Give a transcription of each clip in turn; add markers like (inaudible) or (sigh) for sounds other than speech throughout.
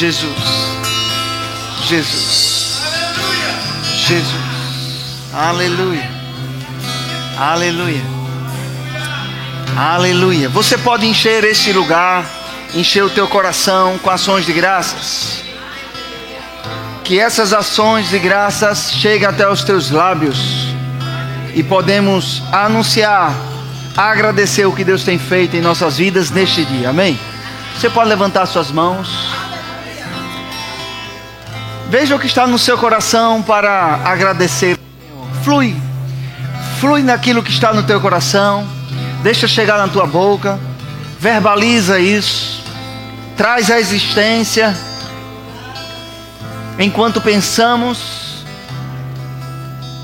Jesus. Jesus. Jesus. Aleluia. Aleluia. Aleluia. Você pode encher este lugar, encher o teu coração com ações de graças. Que essas ações de graças cheguem até os teus lábios e podemos anunciar, agradecer o que Deus tem feito em nossas vidas neste dia. Amém? Você pode levantar suas mãos. Veja o que está no seu coração para agradecer. Flui. Flui naquilo que está no teu coração. Deixa chegar na tua boca. Verbaliza isso. Traz a existência. Enquanto pensamos,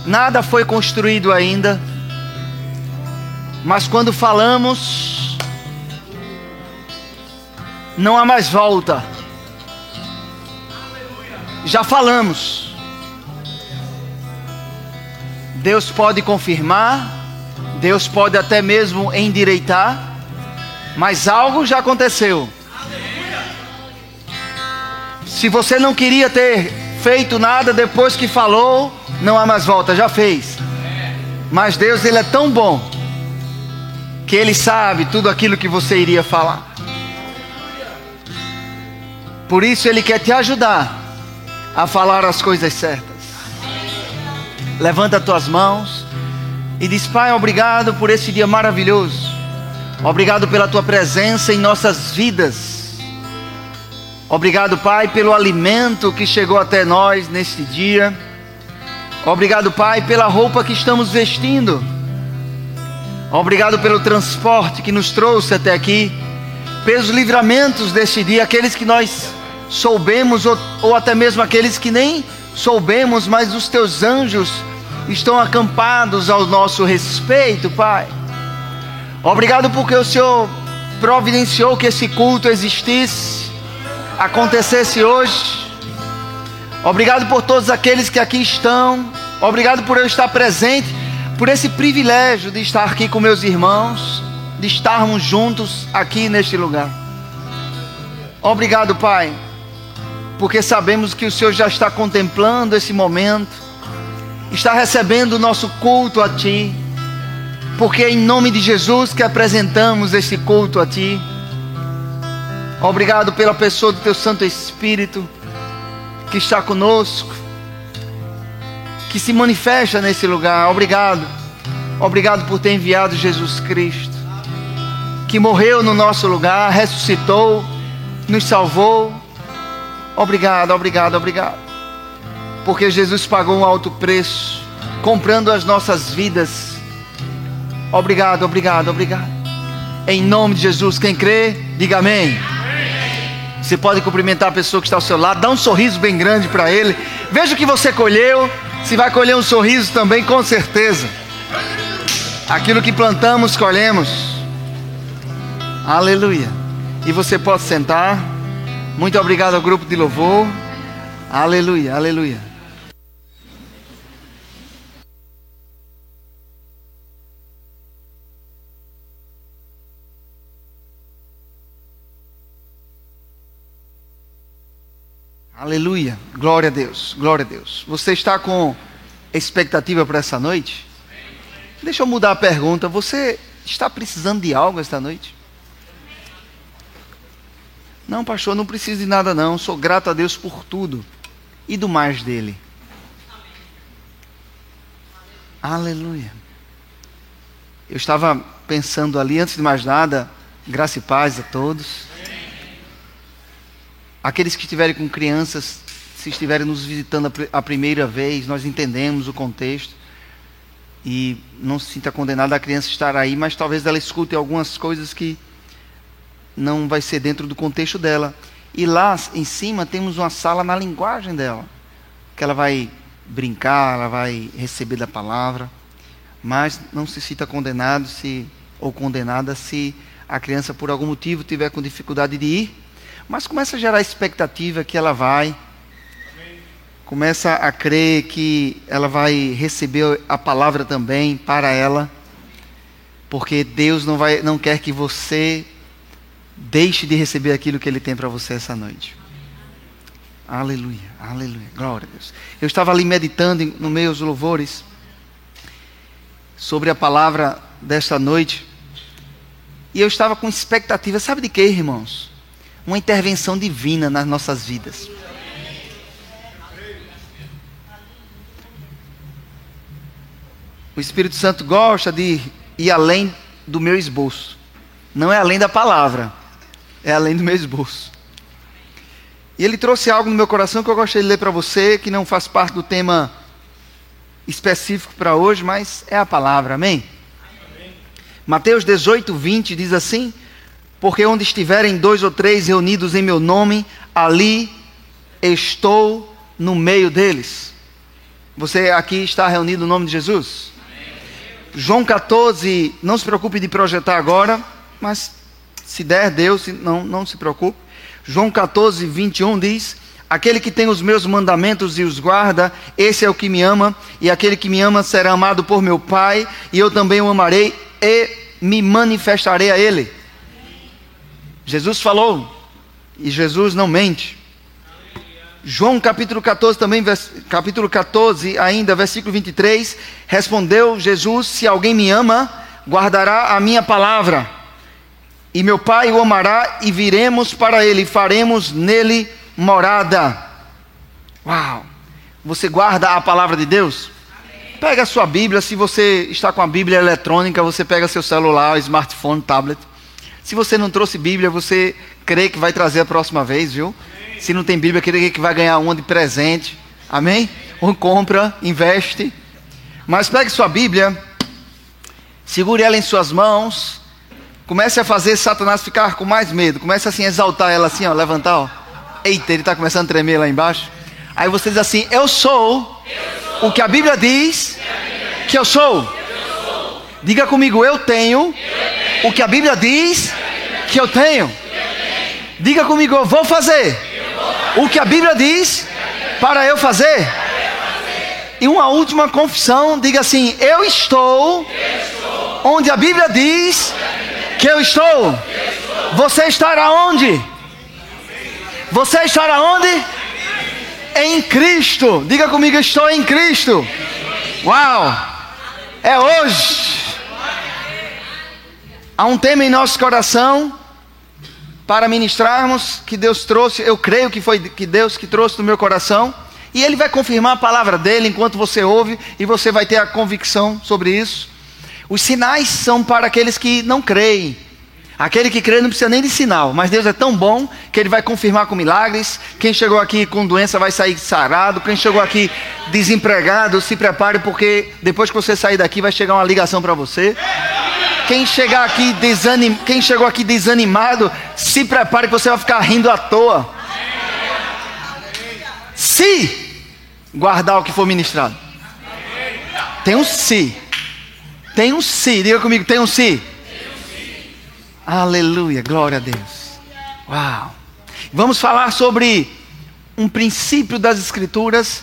nada foi construído ainda. Mas quando falamos, não há mais volta. Já falamos. Deus pode confirmar, Deus pode até mesmo endireitar, mas algo já aconteceu. Se você não queria ter feito nada depois que falou, não há mais volta, já fez. Mas Deus, Ele é tão bom, que Ele sabe tudo aquilo que você iria falar. Por isso Ele quer te ajudar a falar as coisas certas. Levanta as tuas mãos e diz: Pai, obrigado por esse dia maravilhoso. Obrigado pela tua presença em nossas vidas. Obrigado, Pai, pelo alimento que chegou até nós neste dia. Obrigado, Pai, pela roupa que estamos vestindo. Obrigado pelo transporte que nos trouxe até aqui, pelos livramentos deste dia, aqueles que nós soubemos, ou, ou até mesmo aqueles que nem soubemos, mas os teus anjos estão acampados ao nosso respeito, Pai. Obrigado porque o Senhor providenciou que esse culto existisse, acontecesse hoje. Obrigado por todos aqueles que aqui estão. Obrigado por eu estar presente, por esse privilégio de estar aqui com meus irmãos, de estarmos juntos aqui neste lugar. Obrigado, Pai porque sabemos que o Senhor já está contemplando esse momento, está recebendo o nosso culto a Ti, porque é em nome de Jesus que apresentamos esse culto a Ti. Obrigado pela pessoa do Teu Santo Espírito que está conosco, que se manifesta nesse lugar. Obrigado, obrigado por ter enviado Jesus Cristo, que morreu no nosso lugar, ressuscitou, nos salvou Obrigado, obrigado, obrigado. Porque Jesus pagou um alto preço, comprando as nossas vidas. Obrigado, obrigado, obrigado. Em nome de Jesus, quem crê, diga amém. Você pode cumprimentar a pessoa que está ao seu lado, dá um sorriso bem grande para ele. Veja o que você colheu. Se vai colher um sorriso também, com certeza. Aquilo que plantamos, colhemos. Aleluia. E você pode sentar. Muito obrigado ao grupo de louvor. Aleluia, aleluia. Aleluia, glória a Deus, glória a Deus. Você está com expectativa para essa noite? Deixa eu mudar a pergunta. Você está precisando de algo esta noite? Não, pastor, não preciso de nada não. Sou grato a Deus por tudo e do mais dele. Aleluia. Eu estava pensando ali, antes de mais nada, graça e paz a todos. Aqueles que estiverem com crianças, se estiverem nos visitando a primeira vez, nós entendemos o contexto. E não se sinta condenado a criança estar aí, mas talvez ela escute algumas coisas que não vai ser dentro do contexto dela. E lá em cima temos uma sala na linguagem dela, que ela vai brincar, ela vai receber da palavra, mas não se cita condenado se ou condenada se a criança por algum motivo tiver com dificuldade de ir, mas começa a gerar expectativa que ela vai, começa a crer que ela vai receber a palavra também para ela, porque Deus não vai não quer que você Deixe de receber aquilo que Ele tem para você essa noite. Aleluia, aleluia, glória a Deus. Eu estava ali meditando no meio dos louvores sobre a palavra desta noite. E eu estava com expectativa, sabe de quê, irmãos? Uma intervenção divina nas nossas vidas. O Espírito Santo gosta de ir além do meu esboço. Não é além da palavra, é além do meu esboço. E ele trouxe algo no meu coração que eu gostaria de ler para você, que não faz parte do tema específico para hoje, mas é a palavra, amém? Mateus 18, 20 diz assim: Porque onde estiverem dois ou três reunidos em meu nome, ali estou no meio deles. Você aqui está reunido no nome de Jesus? Amém. João 14, não se preocupe de projetar agora, mas se der, Deus, não, não se preocupe. João 14, 21 diz: Aquele que tem os meus mandamentos e os guarda, esse é o que me ama, e aquele que me ama será amado por meu Pai, e eu também o amarei e me manifestarei a ele. Jesus falou, e Jesus não mente. João capítulo 14 também, capítulo 14 ainda, versículo 23, respondeu Jesus: Se alguém me ama, guardará a minha palavra e meu Pai o amará, e viremos para ele, e faremos nele morada. Uau! Você guarda a palavra de Deus? Amém. Pega a sua Bíblia, se você está com a Bíblia eletrônica, você pega seu celular, smartphone, tablet. Se você não trouxe Bíblia, você crê que vai trazer a próxima vez, viu? Amém. Se não tem Bíblia, crê que vai ganhar uma de presente. Amém? Ou compra, investe. Mas pegue sua Bíblia, segure ela em suas mãos Comece a fazer Satanás ficar com mais medo. Comece assim a exaltar ela assim, ó, levantar, ó. Eita, ele está começando a tremer lá embaixo. Aí você diz assim: Eu sou, eu sou o que a Bíblia diz que eu sou. eu. Diga comigo: Eu tenho, o que a Bíblia diz que eu tenho. Diga comigo: Eu vou fazer o que a Bíblia diz para eu fazer. E uma última confissão: diga assim: Eu estou onde a Bíblia diz que eu estou. Você estará onde? Você estará onde? Em Cristo. Diga comigo, estou em Cristo. Uau! É hoje. Há um tema em nosso coração para ministrarmos que Deus trouxe. Eu creio que foi que Deus que trouxe no meu coração. E Ele vai confirmar a palavra dele enquanto você ouve, e você vai ter a convicção sobre isso. Os sinais são para aqueles que não creem. Aquele que crê não precisa nem de sinal, mas Deus é tão bom que Ele vai confirmar com milagres. Quem chegou aqui com doença vai sair sarado. Quem chegou aqui desempregado, se prepare, porque depois que você sair daqui vai chegar uma ligação para você. Quem, chegar aqui desanim... Quem chegou aqui desanimado, se prepare que você vai ficar rindo à toa. Se guardar o que for ministrado. Tem um se. Tem um se, diga comigo, tem um se. Aleluia, glória a Deus. Uau. Vamos falar sobre um princípio das Escrituras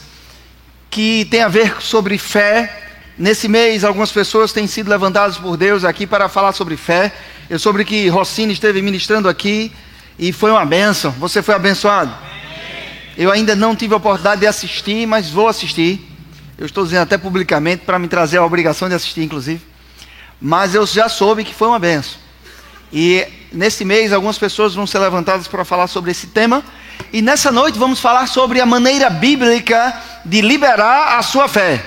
que tem a ver sobre fé. Nesse mês, algumas pessoas têm sido levantadas por Deus aqui para falar sobre fé. Eu soube que Rossini esteve ministrando aqui e foi uma benção. Você foi abençoado? Eu ainda não tive a oportunidade de assistir, mas vou assistir. Eu estou dizendo até publicamente para me trazer a obrigação de assistir, inclusive. Mas eu já soube que foi uma benção. E nesse mês algumas pessoas vão ser levantadas para falar sobre esse tema. E nessa noite vamos falar sobre a maneira bíblica de liberar a sua fé.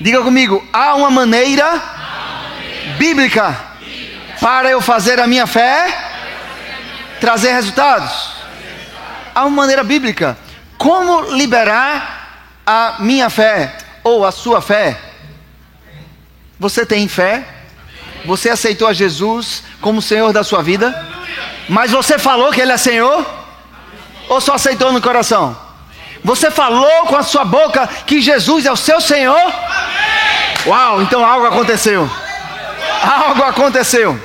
Diga comigo, há uma maneira bíblica para eu fazer a minha fé trazer resultados. Há uma maneira bíblica. Como liberar a minha fé ou a sua fé. Você tem fé? Você aceitou a Jesus como Senhor da sua vida? Mas você falou que Ele é Senhor? Ou só aceitou no coração? Você falou com a sua boca que Jesus é o seu Senhor? Uau, então algo aconteceu. Algo aconteceu.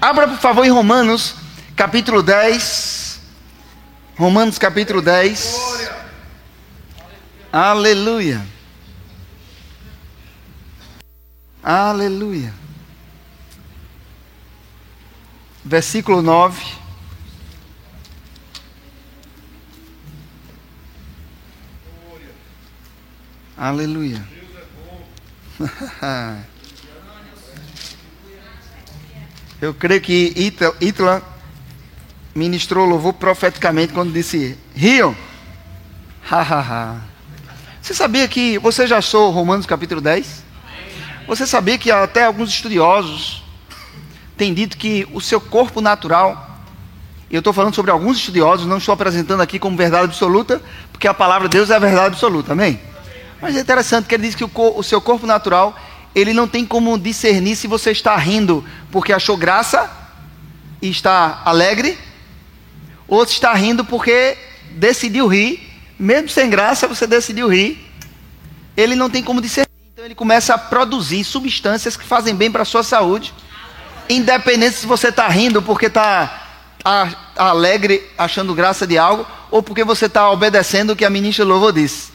Abra por favor em Romanos, capítulo 10. Romanos, capítulo 10. Aleluia. Aleluia. Versículo 9. Aleluia. (laughs) Eu creio que Ítala ministrou louvor profeticamente quando disse: Rio. (laughs) Ha, ha, ha. Você sabia que. Você já achou Romanos capítulo 10? Você sabia que até alguns estudiosos têm dito que o seu corpo natural. Eu estou falando sobre alguns estudiosos, não estou apresentando aqui como verdade absoluta, porque a palavra de Deus é a verdade absoluta, amém? Mas é interessante que ele diz que o, o seu corpo natural, ele não tem como discernir se você está rindo porque achou graça e está alegre, ou se está rindo porque decidiu rir, mesmo sem graça, você decidiu rir. Ele não tem como discernir, então ele começa a produzir substâncias que fazem bem para a sua saúde, independente se você está rindo porque está alegre, achando graça de algo, ou porque você está obedecendo o que a ministra Louvor disse.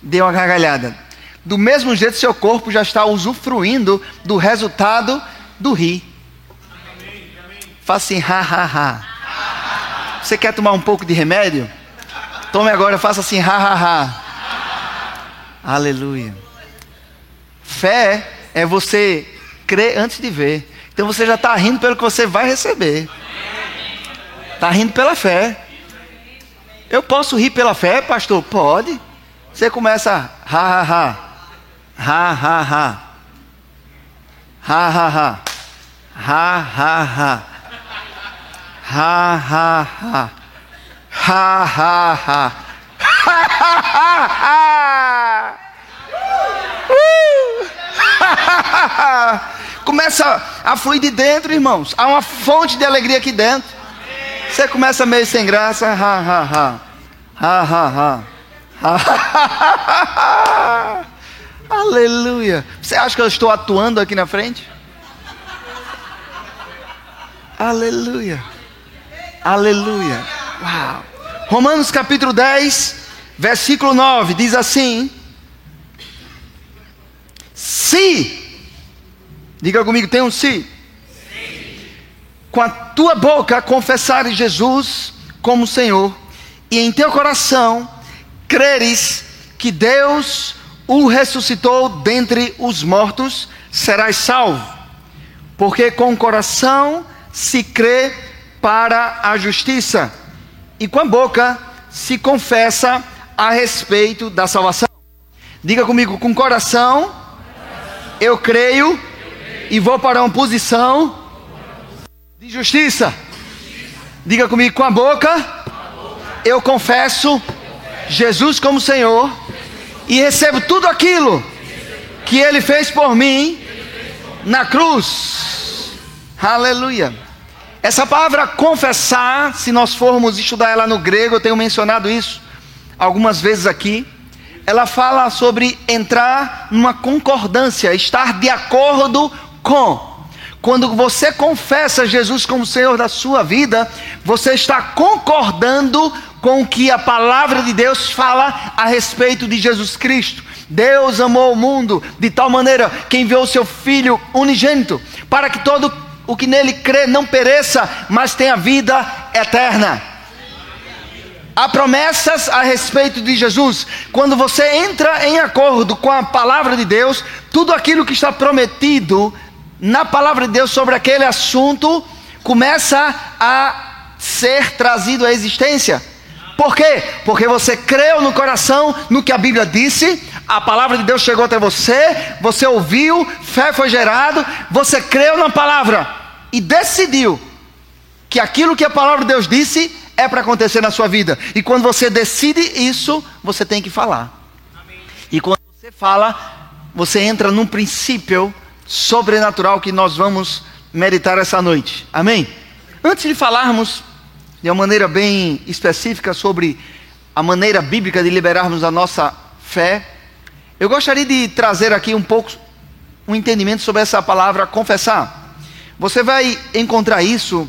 Deu uma gargalhada. Do mesmo jeito, seu corpo já está usufruindo do resultado do rir. Faça assim, ha, ha, ha. Você quer tomar um pouco de remédio? Tome agora, faça assim, ha, ha, ha. Aleluia. Fé é você crer antes de ver. Então você já está rindo pelo que você vai receber. Está rindo pela fé. Eu posso rir pela fé, pastor? Pode. Você começa, ha, ha, ha. Ha, ha, ha. Ha, ha, ha. Ha, ha, ha. Ha ha ha. Ha ha ha. Ha ha ha ha. Uh! começa a fluir de dentro, irmãos. Há uma fonte de alegria aqui dentro. Você começa meio sem graça. Ha ha ha. Ha ha ha. ha, ha, ha Aleluia. Você acha que eu estou atuando aqui na frente? Aleluia. Aleluia. Uau. Romanos capítulo 10, versículo 9, diz assim: Se, diga comigo, tem um se. Com a tua boca confessares Jesus como Senhor, e em teu coração creres que Deus o ressuscitou dentre os mortos, serás salvo. Porque com o coração se crê para a justiça, e com a boca se confessa a respeito da salvação. Diga comigo, com coração, eu creio e vou para uma posição de justiça. Diga comigo, com a boca, eu confesso Jesus como Senhor e recebo tudo aquilo que Ele fez por mim na cruz. Aleluia. Essa palavra confessar, se nós formos estudar ela no grego, eu tenho mencionado isso algumas vezes aqui. Ela fala sobre entrar numa concordância, estar de acordo com. Quando você confessa Jesus como Senhor da sua vida, você está concordando com o que a palavra de Deus fala a respeito de Jesus Cristo. Deus amou o mundo de tal maneira que enviou seu Filho unigênito para que todo o que nele crê não pereça, mas tenha vida eterna. Há promessas a respeito de Jesus. Quando você entra em acordo com a palavra de Deus, tudo aquilo que está prometido na palavra de Deus sobre aquele assunto começa a ser trazido à existência. Por quê? Porque você creu no coração no que a Bíblia disse, a palavra de Deus chegou até você, você ouviu, fé foi gerado, você creu na palavra e decidiu que aquilo que a palavra de Deus disse é para acontecer na sua vida. E quando você decide isso, você tem que falar. Amém. E quando você fala, você entra num princípio sobrenatural que nós vamos meditar essa noite. Amém? Antes de falarmos de uma maneira bem específica sobre a maneira bíblica de liberarmos a nossa fé, eu gostaria de trazer aqui um pouco um entendimento sobre essa palavra confessar. Você vai encontrar isso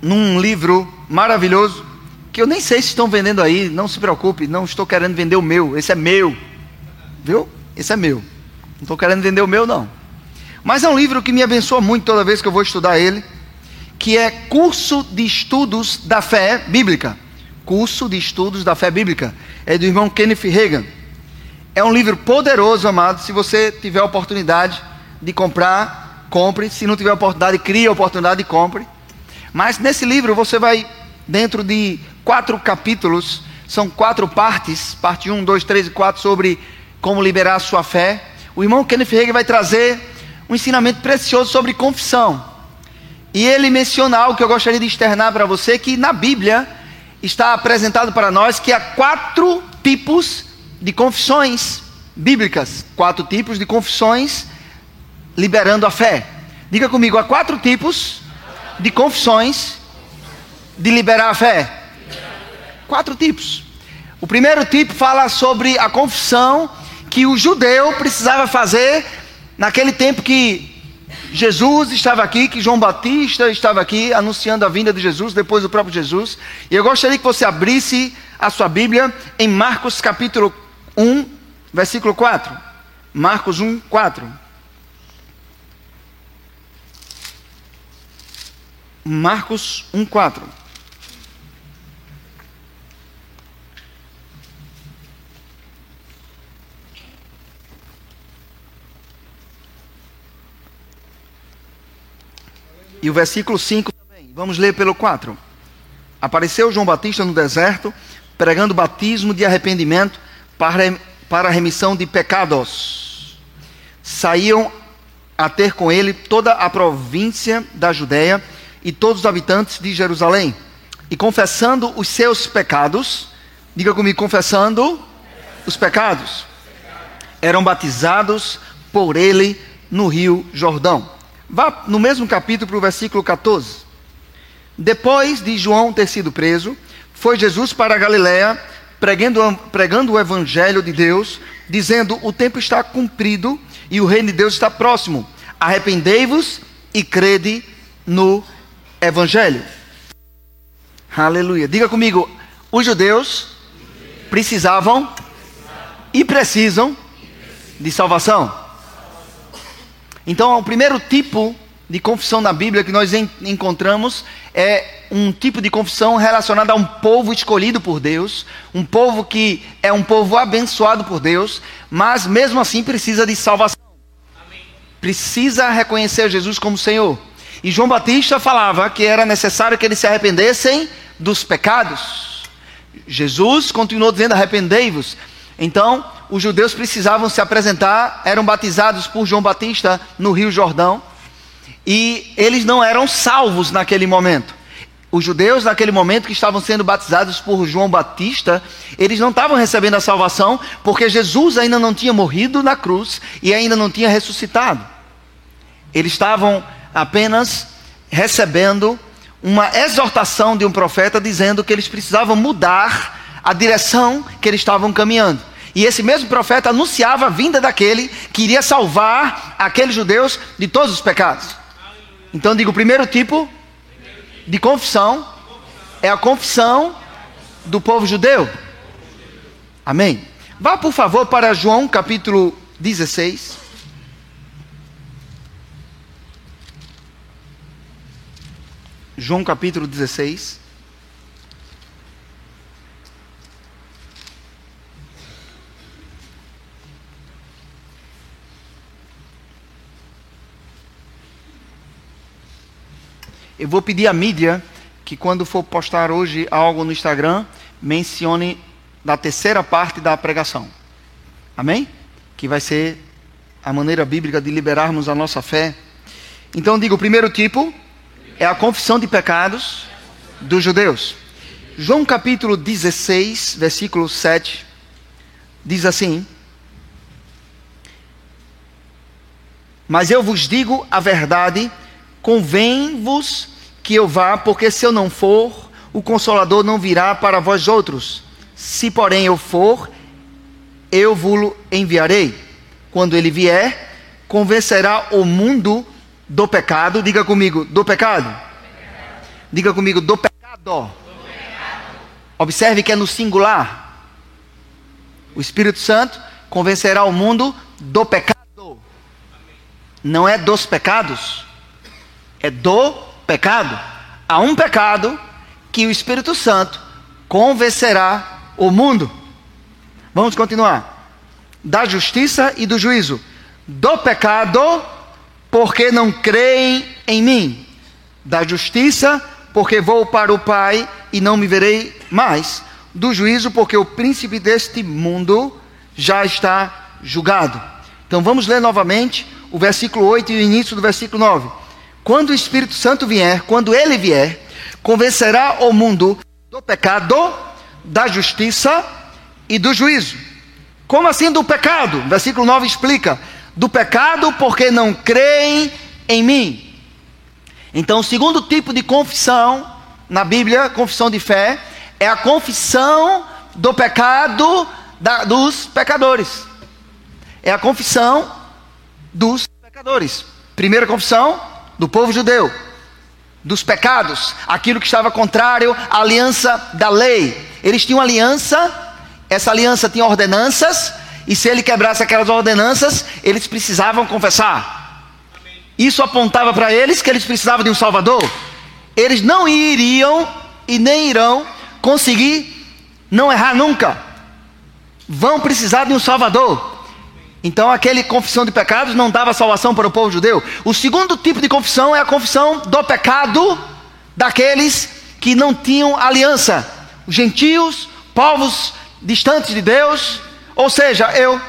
num livro maravilhoso que eu nem sei se estão vendendo aí, não se preocupe, não estou querendo vender o meu, esse é meu. Viu? Esse é meu. Não estou querendo vender o meu não. Mas é um livro que me abençoa muito toda vez que eu vou estudar ele que é Curso de Estudos da Fé Bíblica. Curso de Estudos da Fé Bíblica. É do irmão Kenneth Reagan. É um livro poderoso, amado. Se você tiver a oportunidade de comprar, compre. Se não tiver a oportunidade, crie a oportunidade e compre. Mas nesse livro você vai, dentro de quatro capítulos, são quatro partes, parte 1, 2, 3 e 4, sobre como liberar a sua fé. O irmão Kenneth Hagin vai trazer um ensinamento precioso sobre confissão. E ele menciona algo que eu gostaria de externar para você, que na Bíblia está apresentado para nós que há quatro tipos de confissões bíblicas, quatro tipos de confissões liberando a fé. Diga comigo, há quatro tipos de confissões de liberar a fé. Quatro tipos. O primeiro tipo fala sobre a confissão que o judeu precisava fazer naquele tempo que Jesus estava aqui, que João Batista estava aqui anunciando a vinda de Jesus, depois do próprio Jesus. E eu gostaria que você abrisse a sua Bíblia em Marcos capítulo 1, versículo 4. Marcos 1, 4. Marcos 1,4. E o versículo 5 também. Vamos ler pelo 4. Apareceu João Batista no deserto, pregando batismo de arrependimento para, para remissão de pecados. Saíam a ter com ele toda a província da Judéia e todos os habitantes de Jerusalém. E confessando os seus pecados, diga comigo, confessando os pecados, eram batizados por ele no rio Jordão. Vá no mesmo capítulo para o versículo 14. Depois de João ter sido preso, foi Jesus para a Galiléia, pregando, pregando o evangelho de Deus, dizendo: O tempo está cumprido e o reino de Deus está próximo. Arrependei-vos e crede no evangelho. Aleluia. Diga comigo, os judeus precisavam e precisam de salvação. Então, o primeiro tipo de confissão na Bíblia que nós encontramos é um tipo de confissão relacionada a um povo escolhido por Deus, um povo que é um povo abençoado por Deus, mas mesmo assim precisa de salvação. Precisa reconhecer Jesus como Senhor. E João Batista falava que era necessário que eles se arrependessem dos pecados. Jesus continuou dizendo: arrependei-vos. Então, os judeus precisavam se apresentar, eram batizados por João Batista no Rio Jordão, e eles não eram salvos naquele momento. Os judeus, naquele momento que estavam sendo batizados por João Batista, eles não estavam recebendo a salvação, porque Jesus ainda não tinha morrido na cruz e ainda não tinha ressuscitado. Eles estavam apenas recebendo uma exortação de um profeta dizendo que eles precisavam mudar a direção que eles estavam caminhando. E esse mesmo profeta anunciava a vinda daquele que iria salvar aqueles judeus de todos os pecados. Então digo, o primeiro tipo de confissão é a confissão do povo judeu. Amém. Vá por favor para João capítulo 16. João capítulo 16. Eu vou pedir à mídia que quando for postar hoje algo no Instagram, mencione da terceira parte da pregação. Amém? Que vai ser a maneira bíblica de liberarmos a nossa fé. Então digo, o primeiro tipo, é a confissão de pecados dos judeus. João capítulo 16, versículo 7, diz assim: Mas eu vos digo a verdade, convém-vos que eu vá, porque se eu não for, o consolador não virá para vós outros. Se porém eu for, eu vos enviarei. Quando ele vier, convencerá o mundo do pecado, diga comigo, do pecado. Diga comigo, do pecado. Observe que é no singular. O Espírito Santo convencerá o mundo do pecado. Não é dos pecados, é do pecado. Há um pecado que o Espírito Santo convencerá o mundo. Vamos continuar. da justiça e do juízo. Do pecado, porque não creem em mim. Da justiça, porque vou para o Pai e não me verei mais. Do juízo, porque o príncipe deste mundo já está julgado. Então vamos ler novamente o versículo 8 e o início do versículo 9. Quando o Espírito Santo vier, quando ele vier, convencerá o mundo do pecado, da justiça e do juízo. Como assim do pecado? Versículo 9 explica: do pecado porque não creem em mim. Então, o segundo tipo de confissão na Bíblia, confissão de fé, é a confissão do pecado da, dos pecadores. É a confissão dos pecadores. Primeira confissão do povo judeu, dos pecados, aquilo que estava contrário à aliança da lei. Eles tinham aliança essa aliança tinha ordenanças, e se ele quebrasse aquelas ordenanças, eles precisavam confessar. Isso apontava para eles que eles precisavam de um Salvador. Eles não iriam e nem irão conseguir não errar nunca. Vão precisar de um Salvador. Então, aquele confissão de pecados não dava salvação para o povo judeu. O segundo tipo de confissão é a confissão do pecado daqueles que não tinham aliança. Os gentios, povos distantes de Deus, ou seja, eu.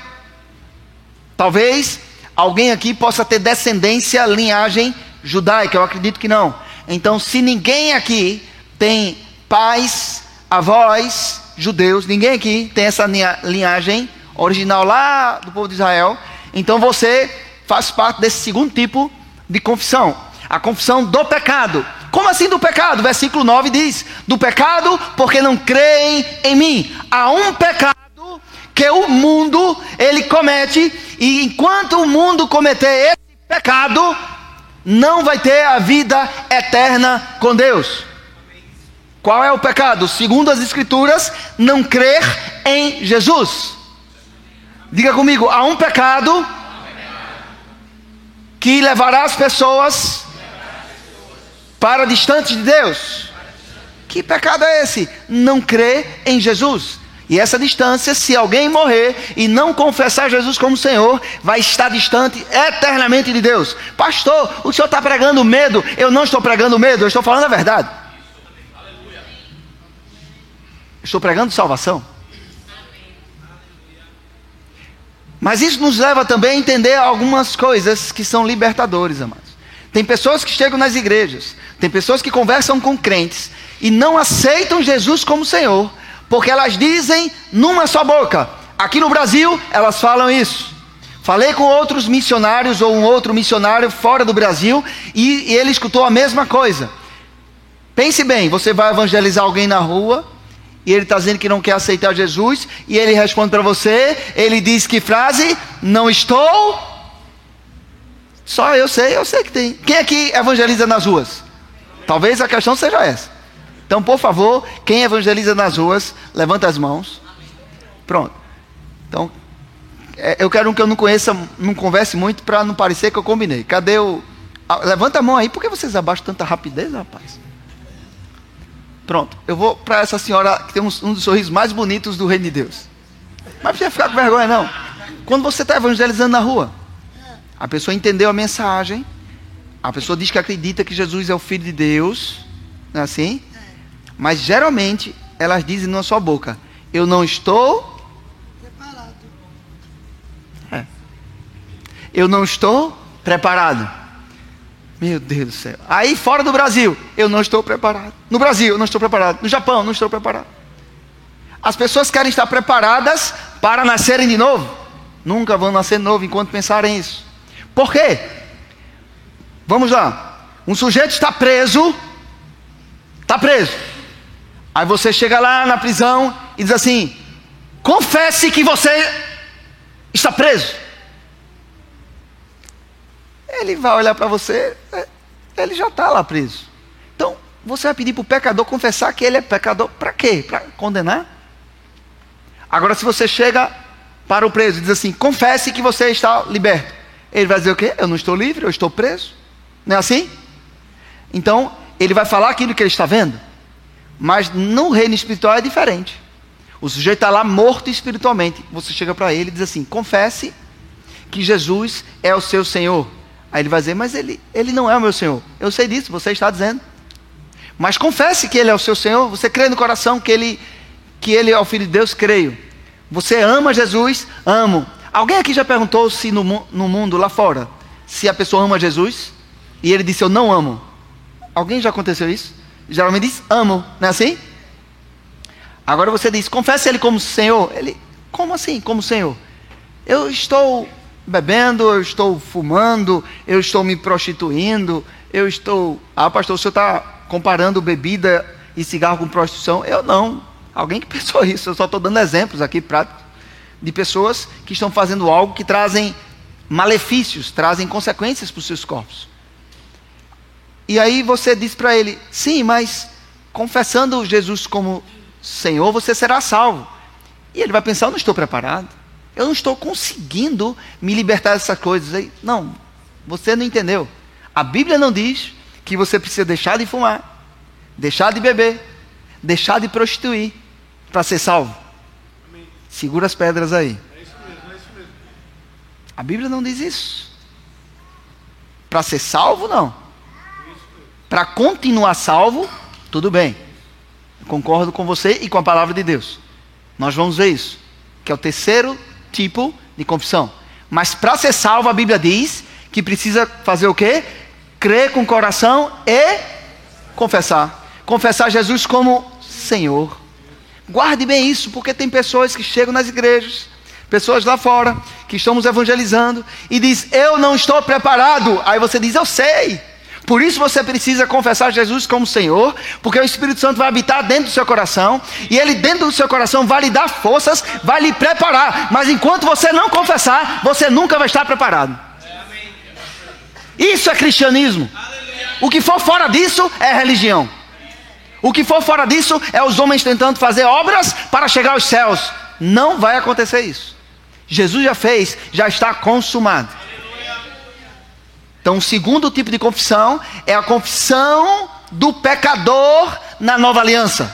Talvez alguém aqui possa ter descendência, linhagem judaica, eu acredito que não. Então, se ninguém aqui tem pais, avós judeus, ninguém aqui tem essa linhagem original lá do povo de Israel, então você faz parte desse segundo tipo de confissão, a confissão do pecado. Como assim do pecado? Versículo 9 diz: Do pecado, porque não creem em mim. Há um pecado que o mundo ele comete, e enquanto o mundo cometer esse pecado, não vai ter a vida eterna com Deus. Qual é o pecado? Segundo as Escrituras, não crer em Jesus. Diga comigo: há um pecado que levará as pessoas para distante de Deus. Que pecado é esse? Não crer em Jesus. E essa distância, se alguém morrer e não confessar Jesus como Senhor, vai estar distante eternamente de Deus. Pastor, o senhor está pregando medo. Eu não estou pregando medo, eu estou falando a verdade. Estou pregando salvação. Mas isso nos leva também a entender algumas coisas que são libertadores, amados. Tem pessoas que chegam nas igrejas, tem pessoas que conversam com crentes e não aceitam Jesus como Senhor, porque elas dizem numa só boca. Aqui no Brasil, elas falam isso. Falei com outros missionários ou um outro missionário fora do Brasil e, e ele escutou a mesma coisa. Pense bem, você vai evangelizar alguém na rua e ele está dizendo que não quer aceitar Jesus e ele responde para você, ele diz que frase? Não estou. Só eu sei, eu sei que tem. Quem aqui evangeliza nas ruas? Talvez a questão seja essa. Então, por favor, quem evangeliza nas ruas, levanta as mãos. Pronto. Então, é, eu quero um que eu não conheça, não converse muito, para não parecer que eu combinei. Cadê o. Levanta a mão aí, por que vocês abaixam tanta rapidez, rapaz? Pronto, eu vou para essa senhora que tem um, um, dos sorrisos mais bonitos do reino de Deus. Mas não precisa ficar com vergonha, não. Quando você está evangelizando na rua, a pessoa entendeu a mensagem, a pessoa diz que acredita que Jesus é o Filho de Deus, não é assim? Mas geralmente elas dizem na sua boca: Eu não estou preparado. É. Eu não estou preparado. Meu Deus do céu. Aí fora do Brasil, eu não estou preparado. No Brasil, eu não estou preparado. No Japão, não estou preparado. As pessoas querem estar preparadas para nascerem de novo. Nunca vão nascer novo enquanto pensarem isso. Por quê? Vamos lá. Um sujeito está preso. Está preso. Aí você chega lá na prisão e diz assim: confesse que você está preso. Ele vai olhar para você, é, ele já está lá preso. Então, você vai pedir para o pecador confessar que ele é pecador. Para quê? Para condenar? Agora, se você chega para o preso e diz assim: confesse que você está liberto. Ele vai dizer o quê? Eu não estou livre, eu estou preso. Não é assim? Então, ele vai falar aquilo que ele está vendo. Mas no reino espiritual é diferente. O sujeito está lá morto espiritualmente. Você chega para ele e diz assim: confesse que Jesus é o seu Senhor. Aí ele vai dizer: Mas ele, ele não é o meu Senhor. Eu sei disso, você está dizendo. Mas confesse que ele é o seu Senhor. Você crê no coração que ele, que ele é o Filho de Deus? Creio. Você ama Jesus? Amo. Alguém aqui já perguntou se no, no mundo lá fora, se a pessoa ama Jesus? E ele disse: Eu não amo. Alguém já aconteceu isso? Geralmente diz: Amo. Não é assim? Agora você diz: Confesse ele como Senhor. Ele, como assim, como Senhor? Eu estou bebendo, eu estou fumando, eu estou me prostituindo, eu estou. Ah, pastor, o senhor está comparando bebida e cigarro com prostituição? Eu não. Alguém que pensou isso, eu só estou dando exemplos aqui práticos de pessoas que estão fazendo algo que trazem malefícios, trazem consequências para os seus corpos. E aí você diz para ele: sim, mas confessando Jesus como Senhor, você será salvo. E ele vai pensar: eu não estou preparado, eu não estou conseguindo me libertar dessas coisas. Aí, não, você não entendeu. A Bíblia não diz que você precisa deixar de fumar, deixar de beber, deixar de prostituir para ser salvo. Segura as pedras aí. É isso mesmo, é isso mesmo. A Bíblia não diz isso. Para ser salvo, não. Para continuar salvo, tudo bem. concordo com você e com a palavra de Deus. Nós vamos ver isso. Que é o terceiro tipo de confissão. Mas para ser salvo, a Bíblia diz que precisa fazer o quê? Crer com o coração e confessar. Confessar Jesus como Senhor. Guarde bem isso, porque tem pessoas que chegam nas igrejas, pessoas lá fora, que estamos evangelizando, e diz: Eu não estou preparado. Aí você diz: Eu sei. Por isso você precisa confessar Jesus como Senhor, porque o Espírito Santo vai habitar dentro do seu coração, e ele dentro do seu coração vai lhe dar forças, vai lhe preparar. Mas enquanto você não confessar, você nunca vai estar preparado. Isso é cristianismo. O que for fora disso é religião. O que for fora disso é os homens tentando fazer obras para chegar aos céus. Não vai acontecer isso. Jesus já fez, já está consumado. Então, o segundo tipo de confissão é a confissão do pecador na nova aliança.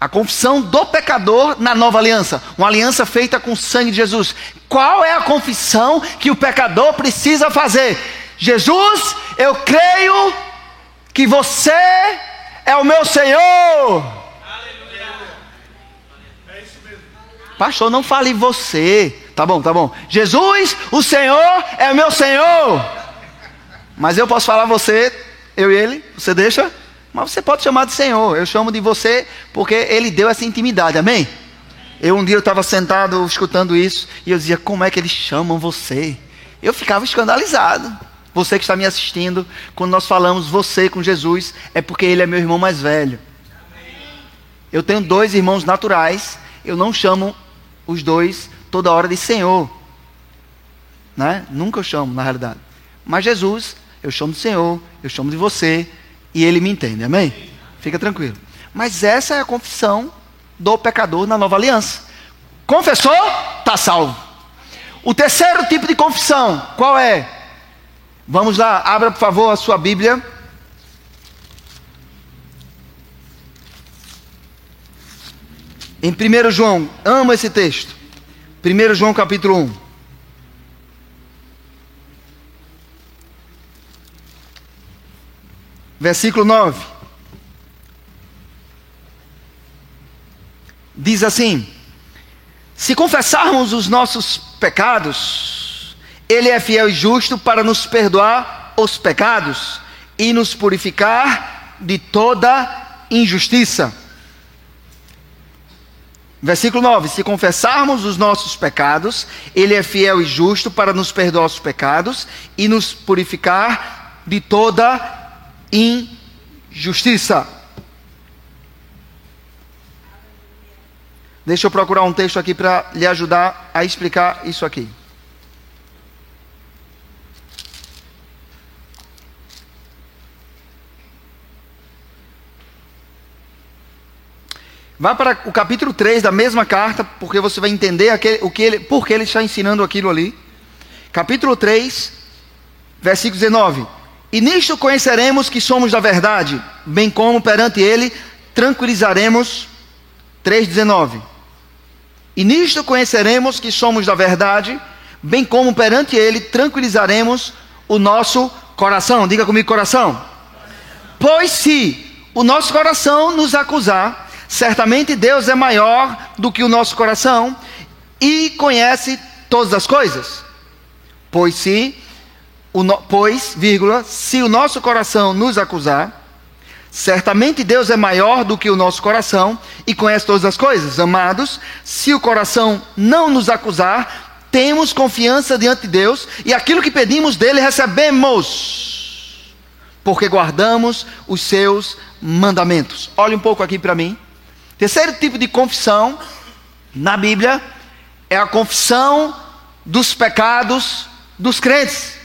A confissão do pecador na nova aliança, uma aliança feita com o sangue de Jesus. Qual é a confissão que o pecador precisa fazer? Jesus, eu creio que você é o meu Senhor. Pastor, não fale você. Tá bom, tá bom. Jesus, o Senhor é meu Senhor. Mas eu posso falar você, eu e ele, você deixa? Mas você pode chamar de Senhor. Eu chamo de você porque ele deu essa intimidade, amém? Eu um dia eu estava sentado escutando isso e eu dizia, como é que eles chamam você? Eu ficava escandalizado. Você que está me assistindo, quando nós falamos você com Jesus, é porque ele é meu irmão mais velho. Eu tenho dois irmãos naturais, eu não chamo os dois toda hora de Senhor. Né? Nunca eu chamo, na realidade. Mas Jesus, eu chamo de Senhor, eu chamo de você, e ele me entende, amém? Fica tranquilo. Mas essa é a confissão do pecador na nova aliança. Confessou, está salvo. O terceiro tipo de confissão, qual é? Vamos lá, abra por favor a sua Bíblia. Em 1 João, amo esse texto. 1 João capítulo 1. Versículo 9. Diz assim: Se confessarmos os nossos pecados, ele é fiel e justo para nos perdoar os pecados e nos purificar de toda injustiça. Versículo 9: Se confessarmos os nossos pecados, Ele é fiel e justo para nos perdoar os pecados e nos purificar de toda injustiça. Deixa eu procurar um texto aqui para lhe ajudar a explicar isso aqui. Vá para o capítulo 3 da mesma carta, porque você vai entender aquele, o que ele, por que ele está ensinando aquilo ali. Capítulo 3, versículo 19. E nisto conheceremos que somos da verdade, bem como perante ele tranquilizaremos 3,19. E nisto conheceremos que somos da verdade, bem como perante Ele tranquilizaremos o nosso coração. Diga comigo, coração. Pois se o nosso coração nos acusar, certamente Deus é maior do que o nosso coração e conhece todas as coisas. Pois se o no, pois, vírgula, se o nosso coração nos acusar, certamente Deus é maior do que o nosso coração e conhece todas as coisas. Amados, se o coração não nos acusar, temos confiança diante de Deus e aquilo que pedimos dele recebemos, porque guardamos os seus mandamentos. Olhe um pouco aqui para mim. Terceiro tipo de confissão na Bíblia é a confissão dos pecados dos crentes.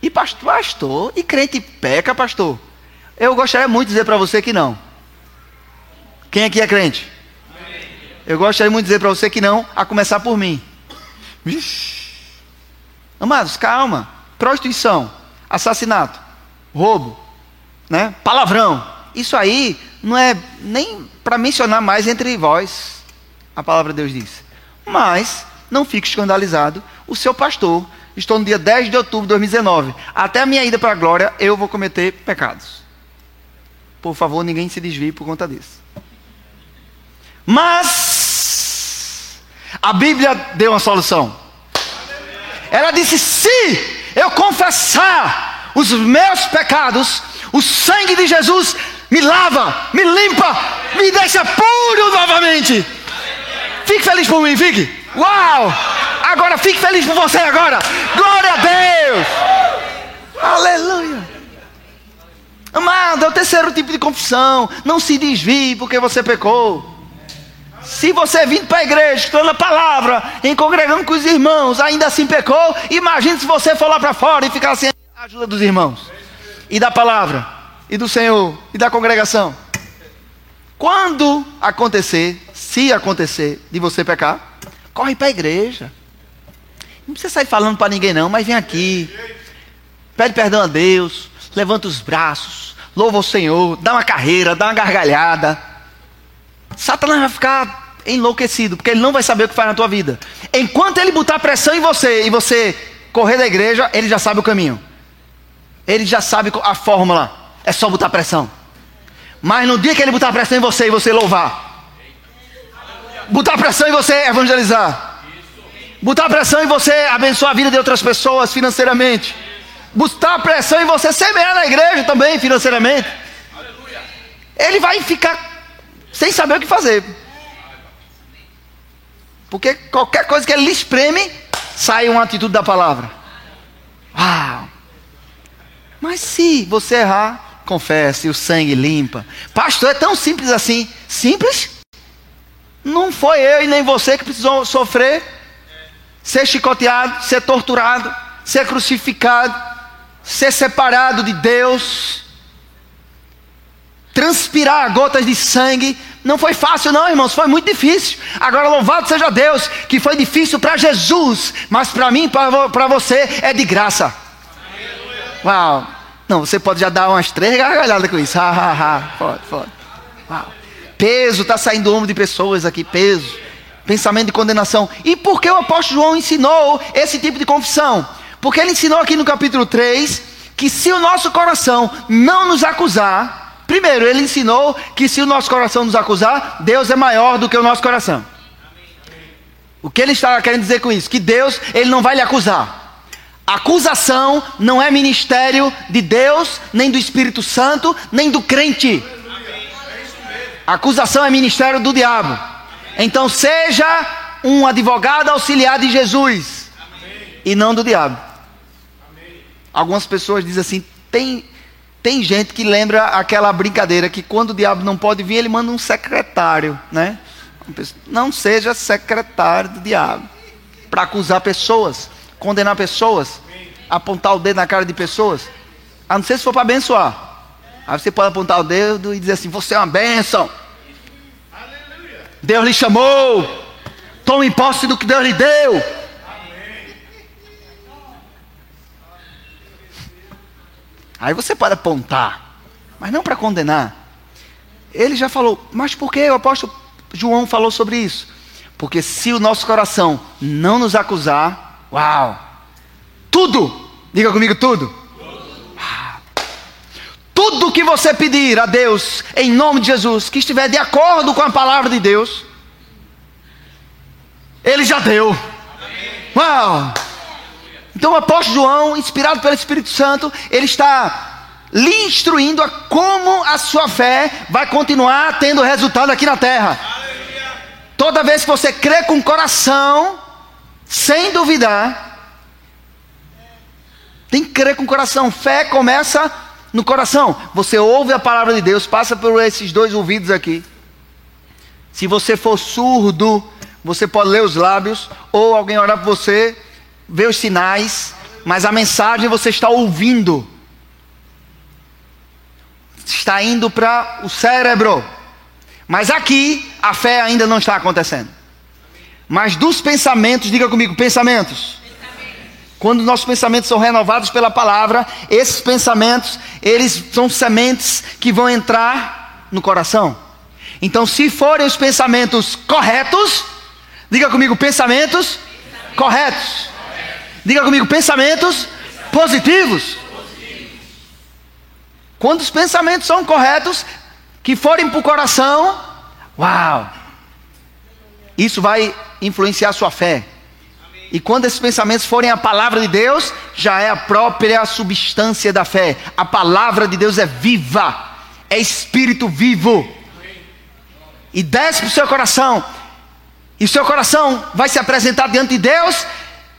E pastor, pastor, e crente peca, pastor? Eu gostaria muito de dizer para você que não. Quem aqui é crente? Eu gostaria muito de dizer para você que não, a começar por mim. Vixe. Amados, calma. Prostituição, assassinato, roubo, né? palavrão. Isso aí não é nem para mencionar mais entre vós, a palavra de Deus diz. Mas não fique escandalizado, o seu pastor Estou no dia 10 de outubro de 2019. Até a minha ida para a glória, eu vou cometer pecados. Por favor, ninguém se desvie por conta disso. Mas a Bíblia deu uma solução. Ela disse: se eu confessar os meus pecados, o sangue de Jesus me lava, me limpa, me deixa puro novamente. Fique feliz por mim, fique. Uau! Agora fique feliz por você agora. Glória a Deus. Aleluia. Amado, é o terceiro tipo de confissão. Não se desvie porque você pecou. Se você vindo para a igreja, estudando a palavra, em congregando com os irmãos, ainda assim pecou, imagine se você for lá para fora e ficar sem a ajuda dos irmãos, e da palavra, e do Senhor, e da congregação. Quando acontecer, se acontecer, de você pecar, corre para a igreja. Não precisa sair falando para ninguém, não, mas vem aqui. Pede perdão a Deus. Levanta os braços. Louva o Senhor. Dá uma carreira, dá uma gargalhada. Satanás vai ficar enlouquecido, porque ele não vai saber o que faz na tua vida. Enquanto ele botar pressão em você e você correr da igreja, ele já sabe o caminho. Ele já sabe a fórmula. É só botar pressão. Mas no dia que ele botar pressão em você e você louvar, botar pressão em você evangelizar, botar pressão em você abençoar a vida de outras pessoas financeiramente, botar pressão em você semear na igreja também financeiramente, ele vai ficar sem saber o que fazer. Porque qualquer coisa que ele lhe espreme, sai uma atitude da palavra. Uau! Mas se você errar, confesse, o sangue limpa. Pastor, é tão simples assim. Simples? Não foi eu e nem você que precisou sofrer ser chicoteado, ser torturado, ser crucificado, ser separado de Deus, transpirar gotas de sangue. Não foi fácil, não, irmãos, foi muito difícil. Agora, louvado seja Deus, que foi difícil para Jesus, mas para mim, para você, é de graça. Uau! Não, você pode já dar umas três gargalhadas com isso. Ha, ha, ha. Pode, pode. Uau. Peso, está saindo do ombro de pessoas aqui, peso pensamento de condenação. E por que o apóstolo João ensinou esse tipo de confissão? Porque ele ensinou aqui no capítulo 3 que se o nosso coração não nos acusar, primeiro, ele ensinou que se o nosso coração nos acusar, Deus é maior do que o nosso coração. O que ele está querendo dizer com isso? Que Deus, ele não vai lhe acusar. Acusação não é ministério de Deus, nem do Espírito Santo, nem do crente. Acusação é ministério do diabo. Então seja um advogado auxiliar de Jesus e não do diabo. Algumas pessoas dizem assim: tem, tem gente que lembra aquela brincadeira que quando o diabo não pode vir, ele manda um secretário, né? Não seja secretário do diabo para acusar pessoas, condenar pessoas, apontar o dedo na cara de pessoas. A não ser se for para abençoar. Aí você pode apontar o dedo e dizer assim: Você é uma bênção. Deus lhe chamou. Tome posse do que Deus lhe deu. Aí você pode apontar, mas não para condenar. ele já falou, mas por que o apóstolo João falou sobre isso? Porque se o nosso coração não nos acusar, uau, tudo, diga comigo tudo. Tudo que você pedir a Deus, em nome de Jesus, que estiver de acordo com a palavra de Deus, Ele já deu. Uau! Então o apóstolo João, inspirado pelo Espírito Santo, ele está lhe instruindo a como a sua fé vai continuar tendo resultado aqui na terra. Toda vez que você crê com o coração, sem duvidar, tem que crer com o coração. Fé começa no coração. Você ouve a palavra de Deus, passa por esses dois ouvidos aqui. Se você for surdo, você pode ler os lábios, ou alguém orar por você, ver os sinais, mas a mensagem você está ouvindo está indo para o cérebro. Mas aqui a fé ainda não está acontecendo. Mas dos pensamentos, diga comigo, pensamentos. Quando nossos pensamentos são renovados pela palavra, esses pensamentos, eles são sementes que vão entrar no coração. Então, se forem os pensamentos corretos, diga comigo, pensamentos corretos. Diga comigo, pensamentos positivos. Quando os pensamentos são corretos, que forem para o coração, uau! Isso vai influenciar sua fé. E quando esses pensamentos forem a palavra de Deus, já é a própria substância da fé. A palavra de Deus é viva, é espírito vivo. E desce para o seu coração. E seu coração vai se apresentar diante de Deus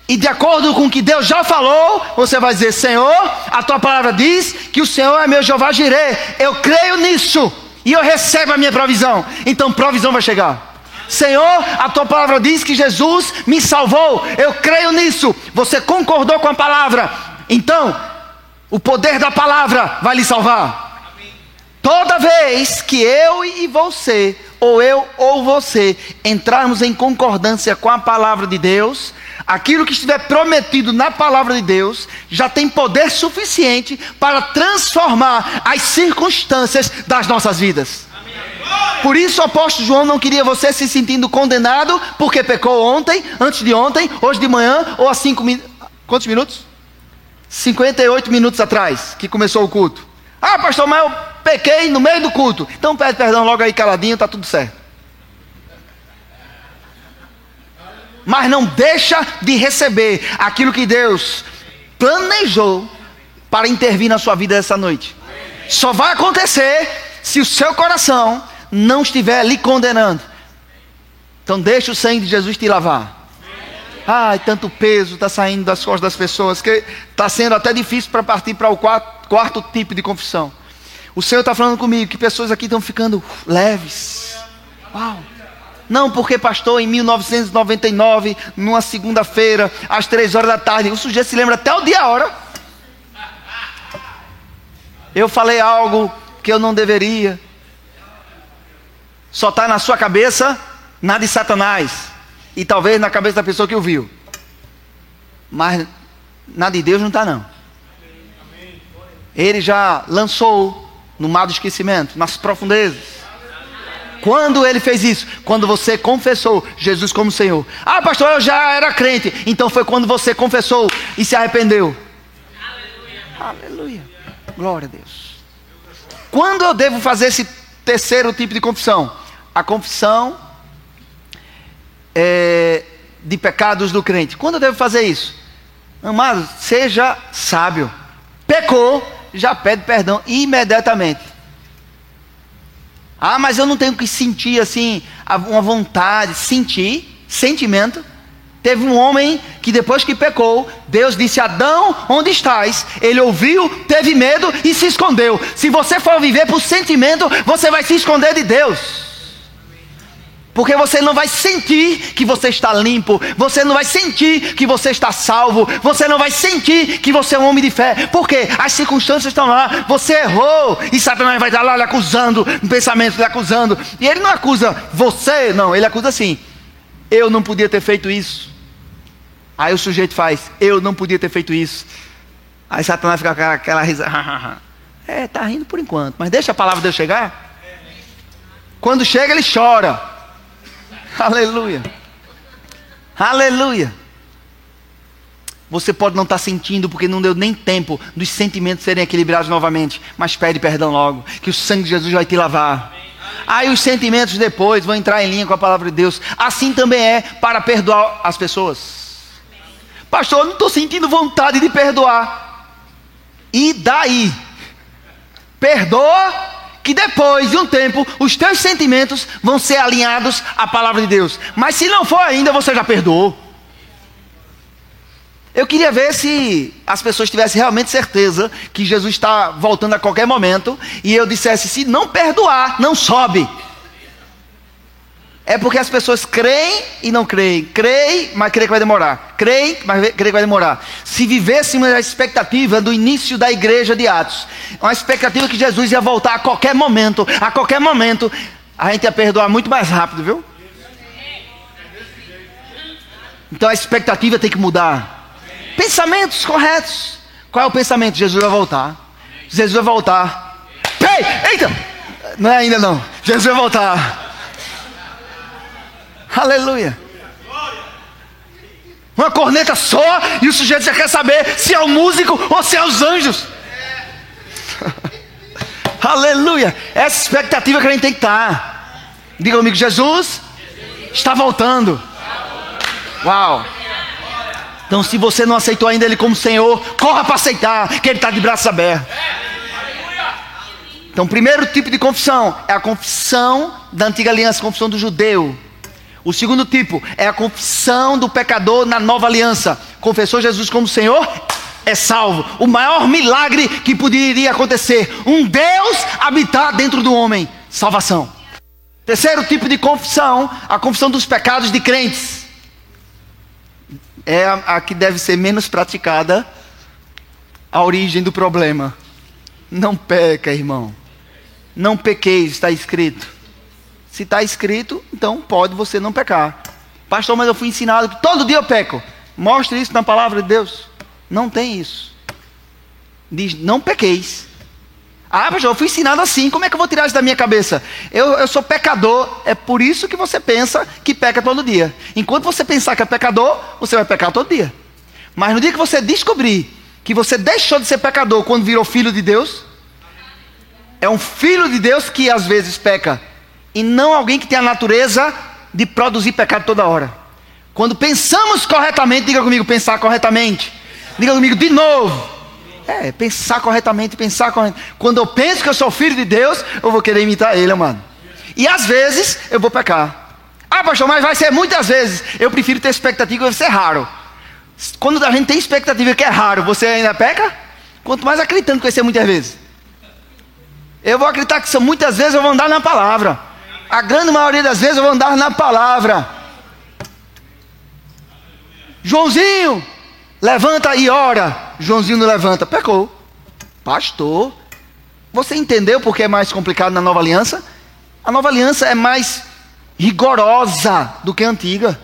e de acordo com o que Deus já falou, você vai dizer: Senhor, a tua palavra diz que o Senhor é meu Jeová Jireh. Eu creio nisso e eu recebo a minha provisão. Então provisão vai chegar. Senhor, a tua palavra diz que Jesus me salvou. Eu creio nisso. Você concordou com a palavra. Então, o poder da palavra vai lhe salvar. Toda vez que eu e você, ou eu ou você, entrarmos em concordância com a palavra de Deus, aquilo que estiver prometido na palavra de Deus já tem poder suficiente para transformar as circunstâncias das nossas vidas. Por isso o apóstolo João não queria você se sentindo condenado porque pecou ontem, antes de ontem, hoje de manhã ou há cinco minutos. Quantos minutos? 58 minutos atrás que começou o culto. Ah, pastor, mas eu pequei no meio do culto. Então pede perdão logo aí caladinho, está tudo certo. mas não deixa de receber aquilo que Deus planejou para intervir na sua vida essa noite. Só vai acontecer se o seu coração não estiver lhe condenando. Então deixa o sangue de Jesus te lavar. Ai, tanto peso está saindo das costas das pessoas que está sendo até difícil para partir para o quarto, quarto tipo de confissão. O Senhor está falando comigo que pessoas aqui estão ficando leves. Uau! Não, porque pastor, em 1999, numa segunda-feira, às três horas da tarde, o sujeito se lembra até o dia e a hora. Eu falei algo que eu não deveria. Só está na sua cabeça, nada de Satanás. E talvez na cabeça da pessoa que ouviu. Mas nada de Deus não está, não. Ele já lançou no mar do esquecimento, nas profundezas. Quando ele fez isso? Quando você confessou Jesus como Senhor. Ah, pastor, eu já era crente. Então foi quando você confessou e se arrependeu. Aleluia. Aleluia. Glória a Deus. Quando eu devo fazer esse terceiro tipo de confissão? A confissão é, de pecados do crente. Quando eu devo fazer isso? Amado, seja sábio. Pecou, já pede perdão imediatamente. Ah, mas eu não tenho que sentir assim, uma vontade, sentir, sentimento. Teve um homem que depois que pecou, Deus disse: Adão, onde estás? Ele ouviu, teve medo e se escondeu. Se você for viver por sentimento, você vai se esconder de Deus. Porque você não vai sentir que você está limpo, você não vai sentir que você está salvo, você não vai sentir que você é um homem de fé. Porque as circunstâncias estão lá, você errou, e Satanás vai estar lá lhe acusando, no pensamento lhe acusando. E ele não acusa você, não, ele acusa assim: eu não podia ter feito isso. Aí o sujeito faz: eu não podia ter feito isso. Aí Satanás fica com aquela, risada: é, está rindo por enquanto, mas deixa a palavra de Deus chegar. Quando chega, ele chora. (laughs) Aleluia. Aleluia. Você pode não estar tá sentindo porque não deu nem tempo dos sentimentos serem equilibrados novamente, mas pede perdão logo, que o sangue de Jesus vai te lavar. Aí os sentimentos depois vão entrar em linha com a palavra de Deus. Assim também é para perdoar as pessoas. Pastor, eu não estou sentindo vontade de perdoar. E daí? Perdoa, que depois de um tempo os teus sentimentos vão ser alinhados à palavra de Deus. Mas se não for ainda, você já perdoou. Eu queria ver se as pessoas tivessem realmente certeza que Jesus está voltando a qualquer momento e eu dissesse: se não perdoar, não sobe. É porque as pessoas creem e não creem. Creem, mas creem que vai demorar. Creem, mas creem que vai demorar. Se vivêssemos a expectativa do início da igreja de Atos, uma expectativa que Jesus ia voltar a qualquer momento, a qualquer momento, a gente ia perdoar muito mais rápido, viu? Então a expectativa tem que mudar. Pensamentos corretos. Qual é o pensamento? Jesus vai voltar. Jesus vai voltar. Ei, eita! Não é ainda não. Jesus vai voltar. Aleluia. Uma corneta só e o sujeito já quer saber se é o músico ou se é os anjos. (laughs) Aleluia. Essa expectativa que a gente tem que estar. Diga comigo, Jesus está voltando. Uau. Então, se você não aceitou ainda Ele como Senhor, corra para aceitar, que Ele está de braços abertos. Então, o primeiro tipo de confissão é a confissão da antiga aliança, a confissão do judeu. O segundo tipo é a confissão do pecador na nova aliança. Confessou Jesus como Senhor, é salvo. O maior milagre que poderia acontecer: um Deus habitar dentro do homem. Salvação. Terceiro tipo de confissão, a confissão dos pecados de crentes é a, a que deve ser menos praticada, a origem do problema. Não peca, irmão. Não pequeis, está escrito. Se está escrito, então pode você não pecar. Pastor, mas eu fui ensinado que todo dia eu peco. Mostre isso na palavra de Deus. Não tem isso. Diz, não pequeis. Ah, pastor, eu fui ensinado assim, como é que eu vou tirar isso da minha cabeça? Eu, eu sou pecador, é por isso que você pensa que peca todo dia. Enquanto você pensar que é pecador, você vai pecar todo dia. Mas no dia que você descobrir que você deixou de ser pecador quando virou filho de Deus, é um filho de Deus que às vezes peca, e não alguém que tem a natureza de produzir pecado toda hora. Quando pensamos corretamente, diga comigo, pensar corretamente. Diga comigo de novo é, pensar corretamente, pensar corretamente. Quando eu penso que eu sou filho de Deus, eu vou querer imitar Ele, mano. E às vezes eu vou pecar. Ah, pastor, mas vai ser muitas vezes. Eu prefiro ter expectativa que vai ser raro. Quando a gente tem expectativa que é raro, você ainda peca? Quanto mais acreditando que vai ser muitas vezes. Eu vou acreditar que são muitas vezes eu vou andar na palavra. A grande maioria das vezes eu vou andar na palavra. Joãozinho, Levanta e ora. Joãozinho não levanta. Pecou. Pastor. Você entendeu porque é mais complicado na nova aliança? A nova aliança é mais rigorosa do que a antiga.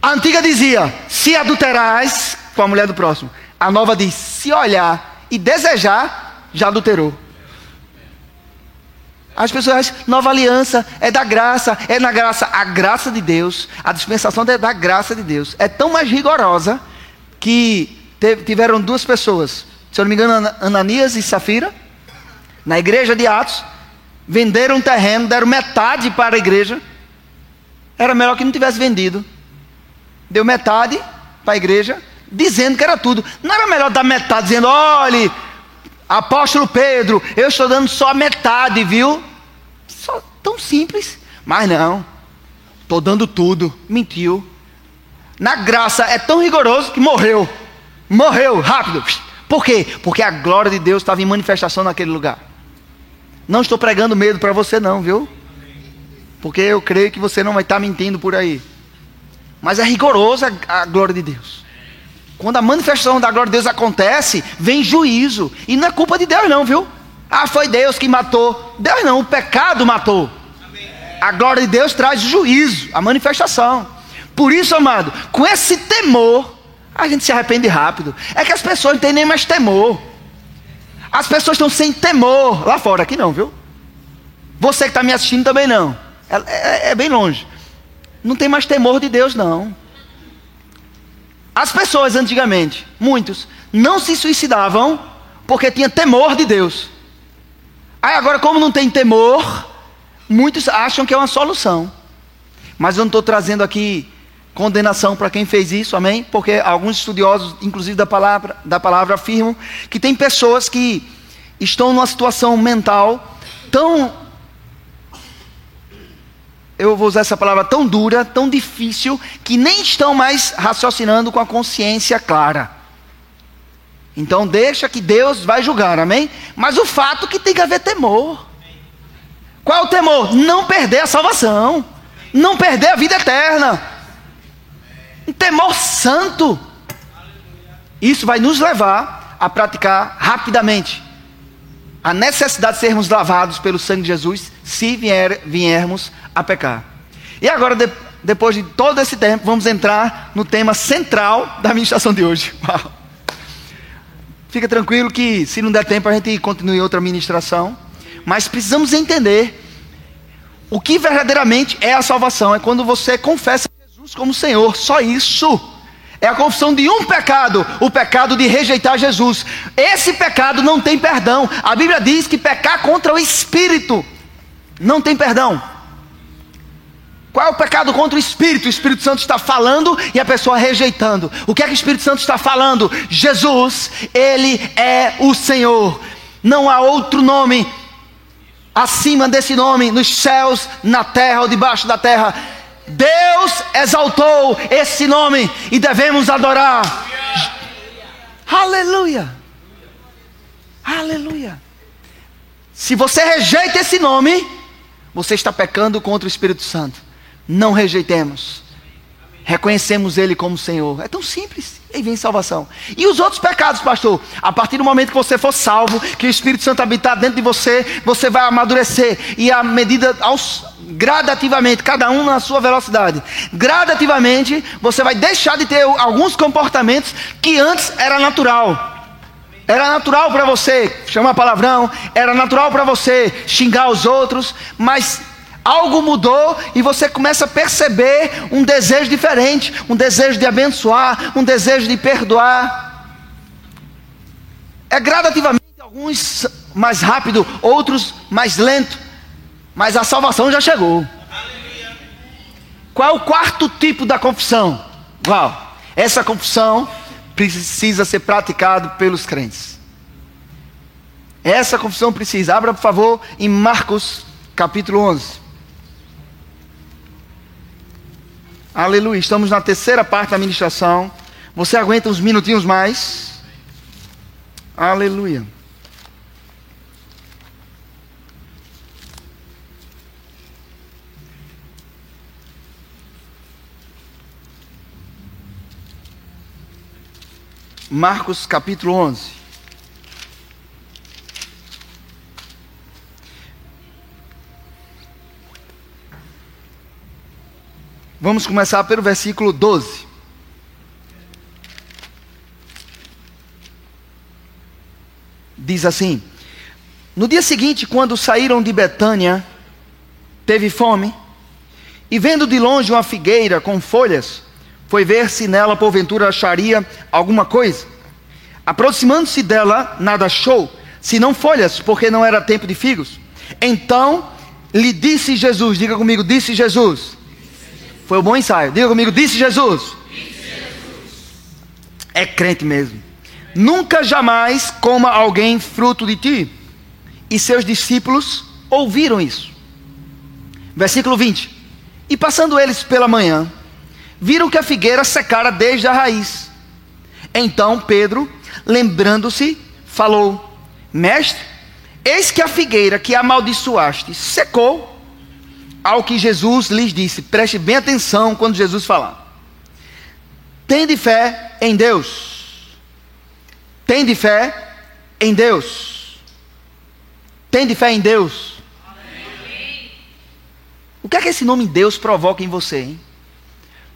A antiga dizia: se adulterais com a mulher do próximo. A nova diz: se olhar e desejar, já adulterou. As pessoas acham, nova aliança é da graça, é na graça. A graça de Deus, a dispensação é da graça de Deus. É tão mais rigorosa que teve, tiveram duas pessoas, se eu não me engano, Ananias e Safira, na igreja de Atos, venderam um terreno, deram metade para a igreja. Era melhor que não tivesse vendido. Deu metade para a igreja, dizendo que era tudo. Não era melhor dar metade, dizendo: olhe, apóstolo Pedro, eu estou dando só metade, viu? Só, tão simples. Mas não, estou dando tudo. Mentiu na graça é tão rigoroso que morreu. Morreu rápido. Por quê? Porque a glória de Deus estava em manifestação naquele lugar. Não estou pregando medo para você, não, viu? Porque eu creio que você não vai estar mentindo por aí. Mas é rigorosa a glória de Deus. Quando a manifestação da glória de Deus acontece, vem juízo. E não é culpa de Deus, não, viu? Ah, foi Deus que matou. Deus não, o pecado matou. A glória de Deus traz juízo, a manifestação. Por isso, amado, com esse temor, a gente se arrepende rápido. É que as pessoas não têm nem mais temor. As pessoas estão sem temor lá fora, aqui não, viu? Você que está me assistindo também não. É, é, é bem longe. Não tem mais temor de Deus, não. As pessoas antigamente, muitos, não se suicidavam porque tinha temor de Deus. Aí agora, como não tem temor, muitos acham que é uma solução. Mas eu não estou trazendo aqui condenação para quem fez isso, amém? Porque alguns estudiosos, inclusive da palavra, da palavra, afirmam que tem pessoas que estão numa situação mental tão eu vou usar essa palavra tão dura, tão difícil, que nem estão mais raciocinando com a consciência clara. Então deixa que Deus vai julgar, amém? Mas o fato é que tem que haver temor. Qual o temor? Não perder a salvação, não perder a vida eterna. Um temor santo. Isso vai nos levar a praticar rapidamente a necessidade de sermos lavados pelo sangue de Jesus se vier, viermos a pecar. E agora, de, depois de todo esse tempo, vamos entrar no tema central da ministração de hoje. (laughs) Fica tranquilo que, se não der tempo, a gente continue outra ministração. Mas precisamos entender o que verdadeiramente é a salvação. É quando você confessa Jesus como Senhor. Só isso. É a confissão de um pecado, o pecado de rejeitar Jesus. Esse pecado não tem perdão. A Bíblia diz que pecar contra o Espírito não tem perdão. Qual é o pecado contra o Espírito? O Espírito Santo está falando e a pessoa rejeitando. O que é que o Espírito Santo está falando? Jesus, Ele é o Senhor. Não há outro nome acima desse nome, nos céus, na terra ou debaixo da terra. Deus exaltou esse nome e devemos adorar. Aleluia. Aleluia. Se você rejeita esse nome, você está pecando contra o Espírito Santo. Não rejeitemos. Reconhecemos Ele como Senhor. É tão simples. E vem salvação. E os outros pecados, pastor? A partir do momento que você for salvo, que o Espírito Santo habitar dentro de você, você vai amadurecer. E à medida, aos, gradativamente, cada um na sua velocidade, gradativamente, você vai deixar de ter alguns comportamentos que antes era natural. Era natural para você chamar palavrão, era natural para você xingar os outros, mas algo mudou e você começa a perceber um desejo diferente, um desejo de abençoar, um desejo de perdoar. É gradativamente, alguns mais rápido, outros mais lento, mas a salvação já chegou. Qual é o quarto tipo da confissão? Uau, essa confissão precisa ser praticada pelos crentes. Essa confissão precisa. Abra, por favor, em Marcos capítulo 11. Aleluia. Estamos na terceira parte da ministração. Você aguenta uns minutinhos mais? Aleluia. Marcos capítulo 11. Vamos começar pelo versículo 12. Diz assim: No dia seguinte, quando saíram de Betânia, teve fome, e vendo de longe uma figueira com folhas, foi ver se nela porventura acharia alguma coisa. Aproximando-se dela, nada achou, senão folhas, porque não era tempo de figos. Então lhe disse Jesus: Diga comigo, disse Jesus foi um bom ensaio. Diga comigo, disse Jesus. disse Jesus. É crente mesmo. Nunca jamais coma alguém fruto de ti. E seus discípulos ouviram isso. Versículo 20. E passando eles pela manhã, viram que a figueira secara desde a raiz. Então Pedro, lembrando-se, falou: Mestre, eis que a figueira que amaldiçoaste secou. Ao que Jesus lhes disse, preste bem atenção quando Jesus falar. Tende fé em Deus. Tende fé em Deus. Tende fé em Deus. O que é que esse nome Deus provoca em você, hein?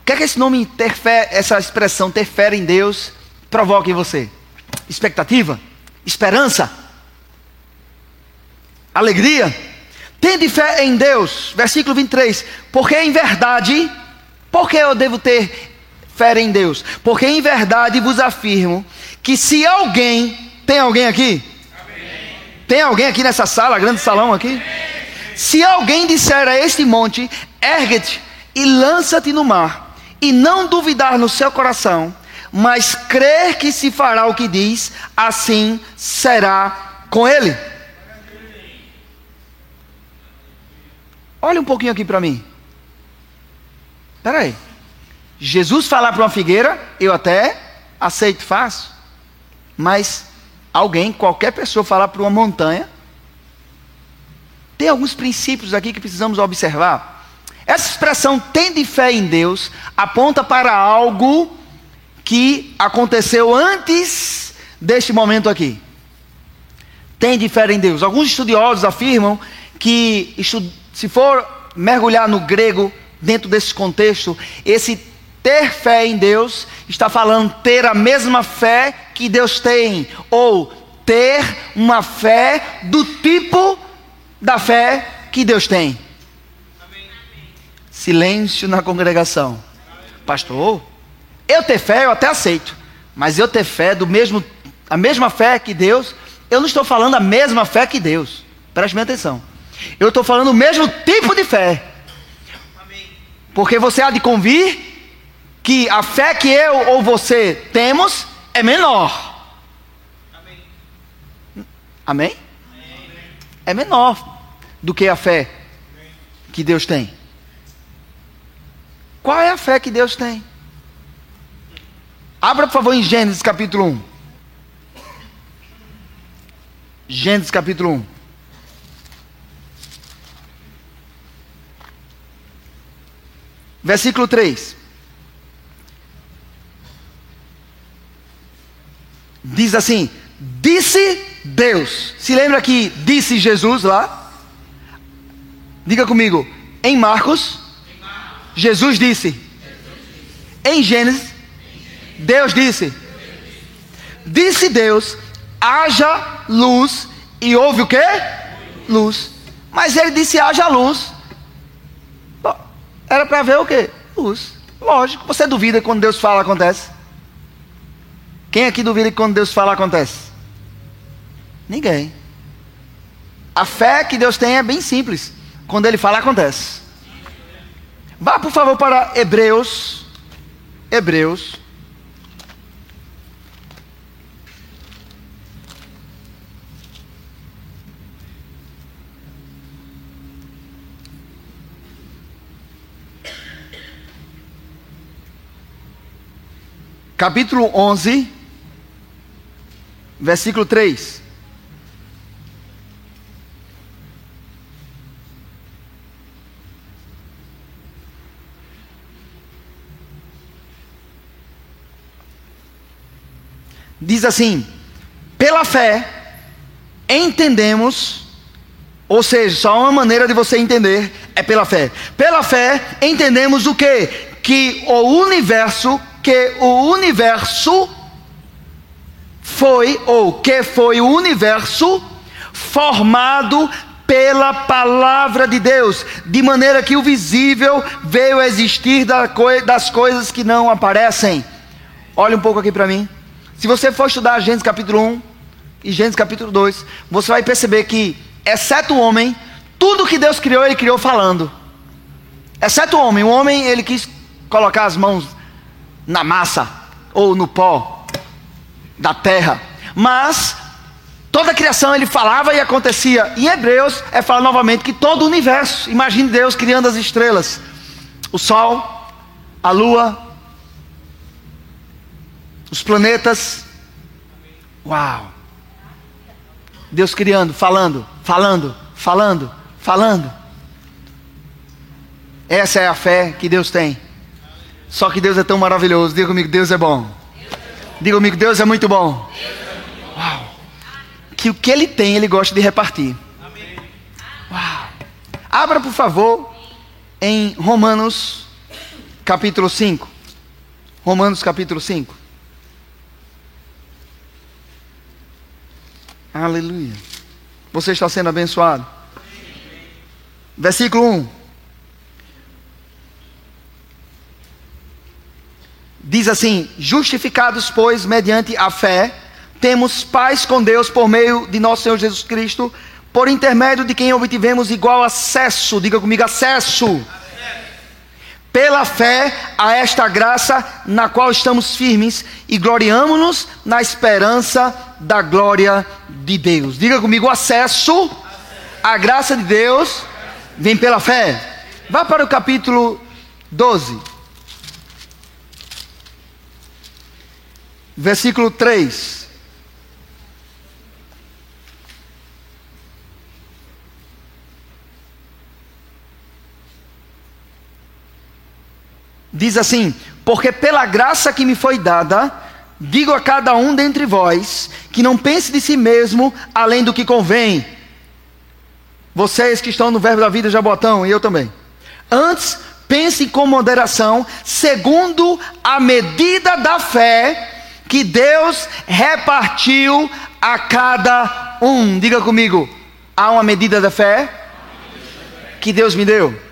O que é que esse nome ter fé, essa expressão ter fé em Deus provoca em você? Expectativa? Esperança? Alegria? Tende fé em Deus, versículo 23. Porque em verdade, por que eu devo ter fé em Deus? Porque em verdade vos afirmo que se alguém, tem alguém aqui? Amém. Tem alguém aqui nessa sala, grande salão aqui? Amém. Se alguém disser a este monte, ergue-te e lança-te no mar, e não duvidar no seu coração, mas crer que se fará o que diz, assim será com ele. Olha um pouquinho aqui para mim. Espera aí. Jesus falar para uma figueira, eu até aceito, faço. Mas alguém, qualquer pessoa falar para uma montanha, tem alguns princípios aqui que precisamos observar. Essa expressão tende fé em Deus aponta para algo que aconteceu antes deste momento aqui. Tende fé em Deus. Alguns estudiosos afirmam que se for mergulhar no grego, dentro desse contexto, esse ter fé em Deus está falando ter a mesma fé que Deus tem, ou ter uma fé do tipo da fé que Deus tem. Silêncio na congregação. Pastor, eu ter fé eu até aceito, mas eu ter fé do mesmo, a mesma fé que Deus, eu não estou falando a mesma fé que Deus. Preste minha atenção. Eu estou falando o mesmo tipo de fé. Porque você há de convir que a fé que eu ou você temos é menor. Amém? É menor do que a fé que Deus tem. Qual é a fé que Deus tem? Abra, por favor, em Gênesis capítulo 1. Gênesis capítulo 1. Versículo 3. Diz assim: Disse Deus. Se lembra que disse Jesus lá? Diga comigo. Em Marcos, Jesus disse. Em Gênesis, Deus disse. Disse Deus: haja luz. E houve o que? Luz. Mas ele disse: haja luz. Era para ver o quê? Luz. Lógico. Você duvida quando Deus fala acontece? Quem aqui duvida que quando Deus fala acontece? Ninguém. A fé que Deus tem é bem simples. Quando Ele fala acontece. Vá por favor para Hebreus. Hebreus. Capítulo 11, versículo 3. Diz assim: pela fé entendemos, ou seja, só uma maneira de você entender é pela fé. Pela fé entendemos o que? Que o universo que o universo foi, ou que foi o universo formado pela palavra de Deus, de maneira que o visível veio a existir das coisas que não aparecem. Olha um pouco aqui para mim. Se você for estudar Gênesis capítulo 1 e Gênesis capítulo 2, você vai perceber que, exceto o homem, tudo que Deus criou, Ele criou falando. Exceto o homem. O homem, ele quis colocar as mãos na massa ou no pó da terra. Mas toda a criação ele falava e acontecia. Em Hebreus é falar novamente que todo o universo, imagine Deus criando as estrelas, o sol, a lua, os planetas. Uau! Deus criando, falando, falando, falando, falando. Essa é a fé que Deus tem. Só que Deus é tão maravilhoso. Diga comigo, Deus é bom. Diga comigo, Deus é muito bom. Uau. Que o que Ele tem, Ele gosta de repartir. Uau. Abra, por favor, em Romanos, capítulo 5. Romanos, capítulo 5. Aleluia. Você está sendo abençoado? Versículo 1. Diz assim: Justificados, pois, mediante a fé, temos paz com Deus por meio de nosso Senhor Jesus Cristo, por intermédio de quem obtivemos igual acesso, diga comigo, acesso. Pela fé a esta graça na qual estamos firmes e gloriamos-nos na esperança da glória de Deus. Diga comigo, acesso à graça de Deus vem pela fé. Vá para o capítulo 12. Versículo 3. Diz assim: Porque pela graça que me foi dada, digo a cada um dentre vós, que não pense de si mesmo além do que convém. Vocês que estão no Verbo da Vida Jabotão, e eu também. Antes, pense com moderação, segundo a medida da fé que Deus repartiu a cada um. Diga comigo, há uma medida da fé que Deus me deu.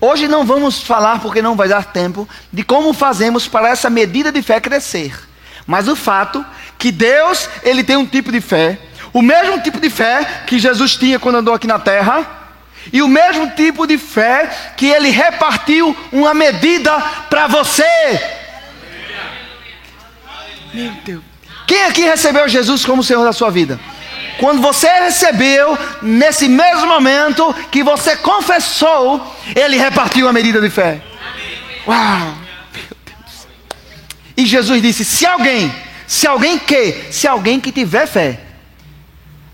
Hoje não vamos falar, porque não vai dar tempo, de como fazemos para essa medida de fé crescer. Mas o fato que Deus, ele tem um tipo de fé, o mesmo tipo de fé que Jesus tinha quando andou aqui na terra, e o mesmo tipo de fé que ele repartiu uma medida para você. Meu Deus. Quem aqui recebeu Jesus como Senhor da sua vida? Quando você recebeu, nesse mesmo momento que você confessou, Ele repartiu a medida de fé. Uau! Meu Deus. E Jesus disse: se alguém, se alguém que, se alguém que tiver fé,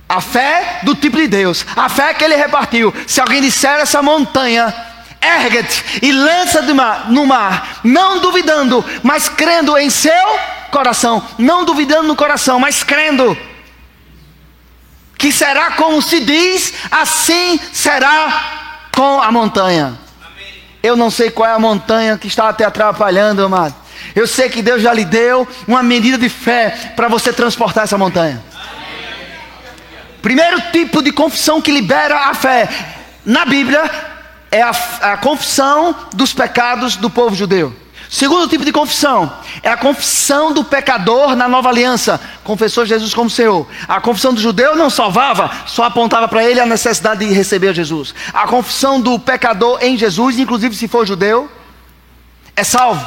a fé do tipo de Deus, a fé que Ele repartiu, se alguém disser essa montanha, ergue-te e lança no mar, não duvidando, mas crendo em seu coração, não duvidando no coração, mas crendo que será como se diz, assim será com a montanha. Eu não sei qual é a montanha que está te atrapalhando, amado. Eu sei que Deus já lhe deu uma medida de fé para você transportar essa montanha. Primeiro tipo de confissão que libera a fé na Bíblia é a, a confissão dos pecados do povo judeu. Segundo tipo de confissão é a confissão do pecador na nova aliança. Confessou Jesus como Senhor. A confissão do judeu não salvava, só apontava para ele a necessidade de receber Jesus. A confissão do pecador em Jesus, inclusive se for judeu, é salvo.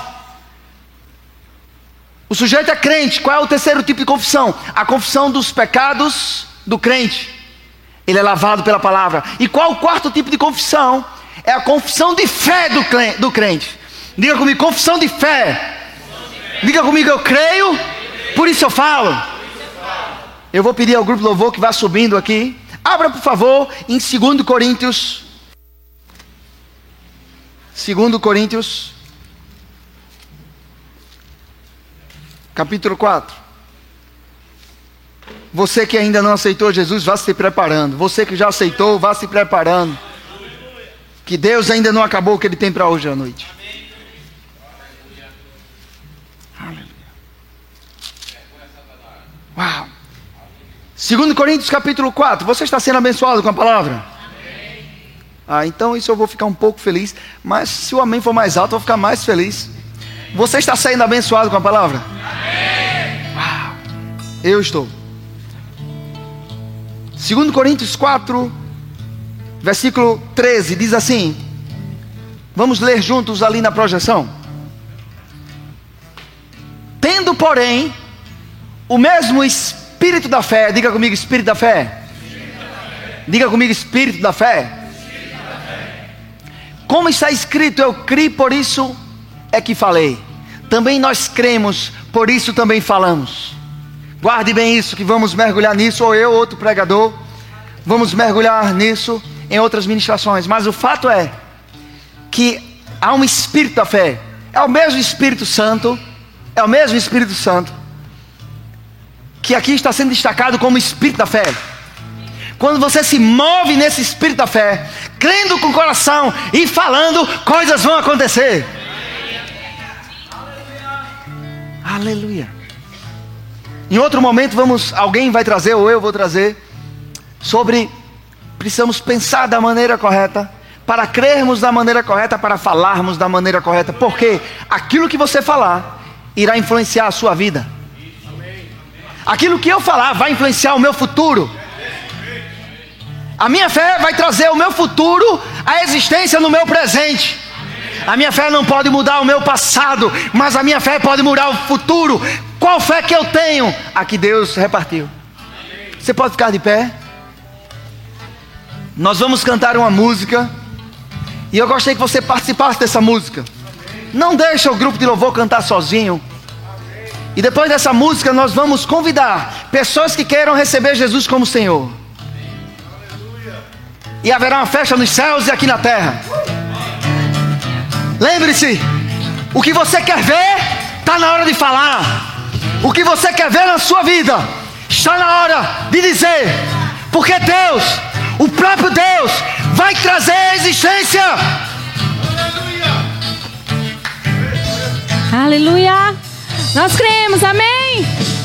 O sujeito é crente. Qual é o terceiro tipo de confissão? A confissão dos pecados do crente. Ele é lavado pela palavra. E qual o quarto tipo de confissão? É a confissão de fé do crente. Diga comigo, confissão de fé. Diga comigo, eu creio, por isso eu falo. Eu vou pedir ao grupo louvor que vá subindo aqui. Abra, por favor, em 2 Coríntios. 2 Coríntios. Capítulo 4. Você que ainda não aceitou Jesus, vá se preparando. Você que já aceitou, vá se preparando. Que Deus ainda não acabou o que Ele tem para hoje à noite. Uau! 2 Coríntios capítulo 4. Você está sendo abençoado com a palavra? Amém. Ah, então isso eu vou ficar um pouco feliz. Mas se o amém for mais alto, eu vou ficar mais feliz. Você está sendo abençoado com a palavra? Amém. Uau! Eu estou. 2 Coríntios 4, versículo 13, diz assim: Vamos ler juntos ali na projeção. Tendo, porém, o mesmo espírito da fé, diga comigo, espírito da fé. Diga comigo, espírito da fé. Como está escrito, eu criei, por isso é que falei. Também nós cremos, por isso também falamos. Guarde bem isso, que vamos mergulhar nisso, ou eu, outro pregador, vamos mergulhar nisso em outras ministrações. Mas o fato é que há um espírito da fé, é o mesmo Espírito Santo, é o mesmo Espírito Santo que aqui está sendo destacado como espírito da fé. Quando você se move nesse espírito da fé, crendo com o coração e falando, coisas vão acontecer. Aleluia. Em outro momento vamos, alguém vai trazer ou eu vou trazer sobre precisamos pensar da maneira correta, para crermos da maneira correta, para falarmos da maneira correta, porque aquilo que você falar irá influenciar a sua vida. Aquilo que eu falar vai influenciar o meu futuro. A minha fé vai trazer o meu futuro à existência no meu presente. A minha fé não pode mudar o meu passado, mas a minha fé pode mudar o futuro. Qual fé que eu tenho? A que Deus repartiu. Você pode ficar de pé? Nós vamos cantar uma música. E eu gostaria que você participasse dessa música. Não deixa o grupo de louvor cantar sozinho. E depois dessa música nós vamos convidar pessoas que queiram receber Jesus como Senhor. E haverá uma festa nos céus e aqui na terra. Lembre-se, o que você quer ver está na hora de falar. O que você quer ver na sua vida está na hora de dizer. Porque Deus, o próprio Deus, vai trazer a existência. Aleluia. Nós cremos, amém.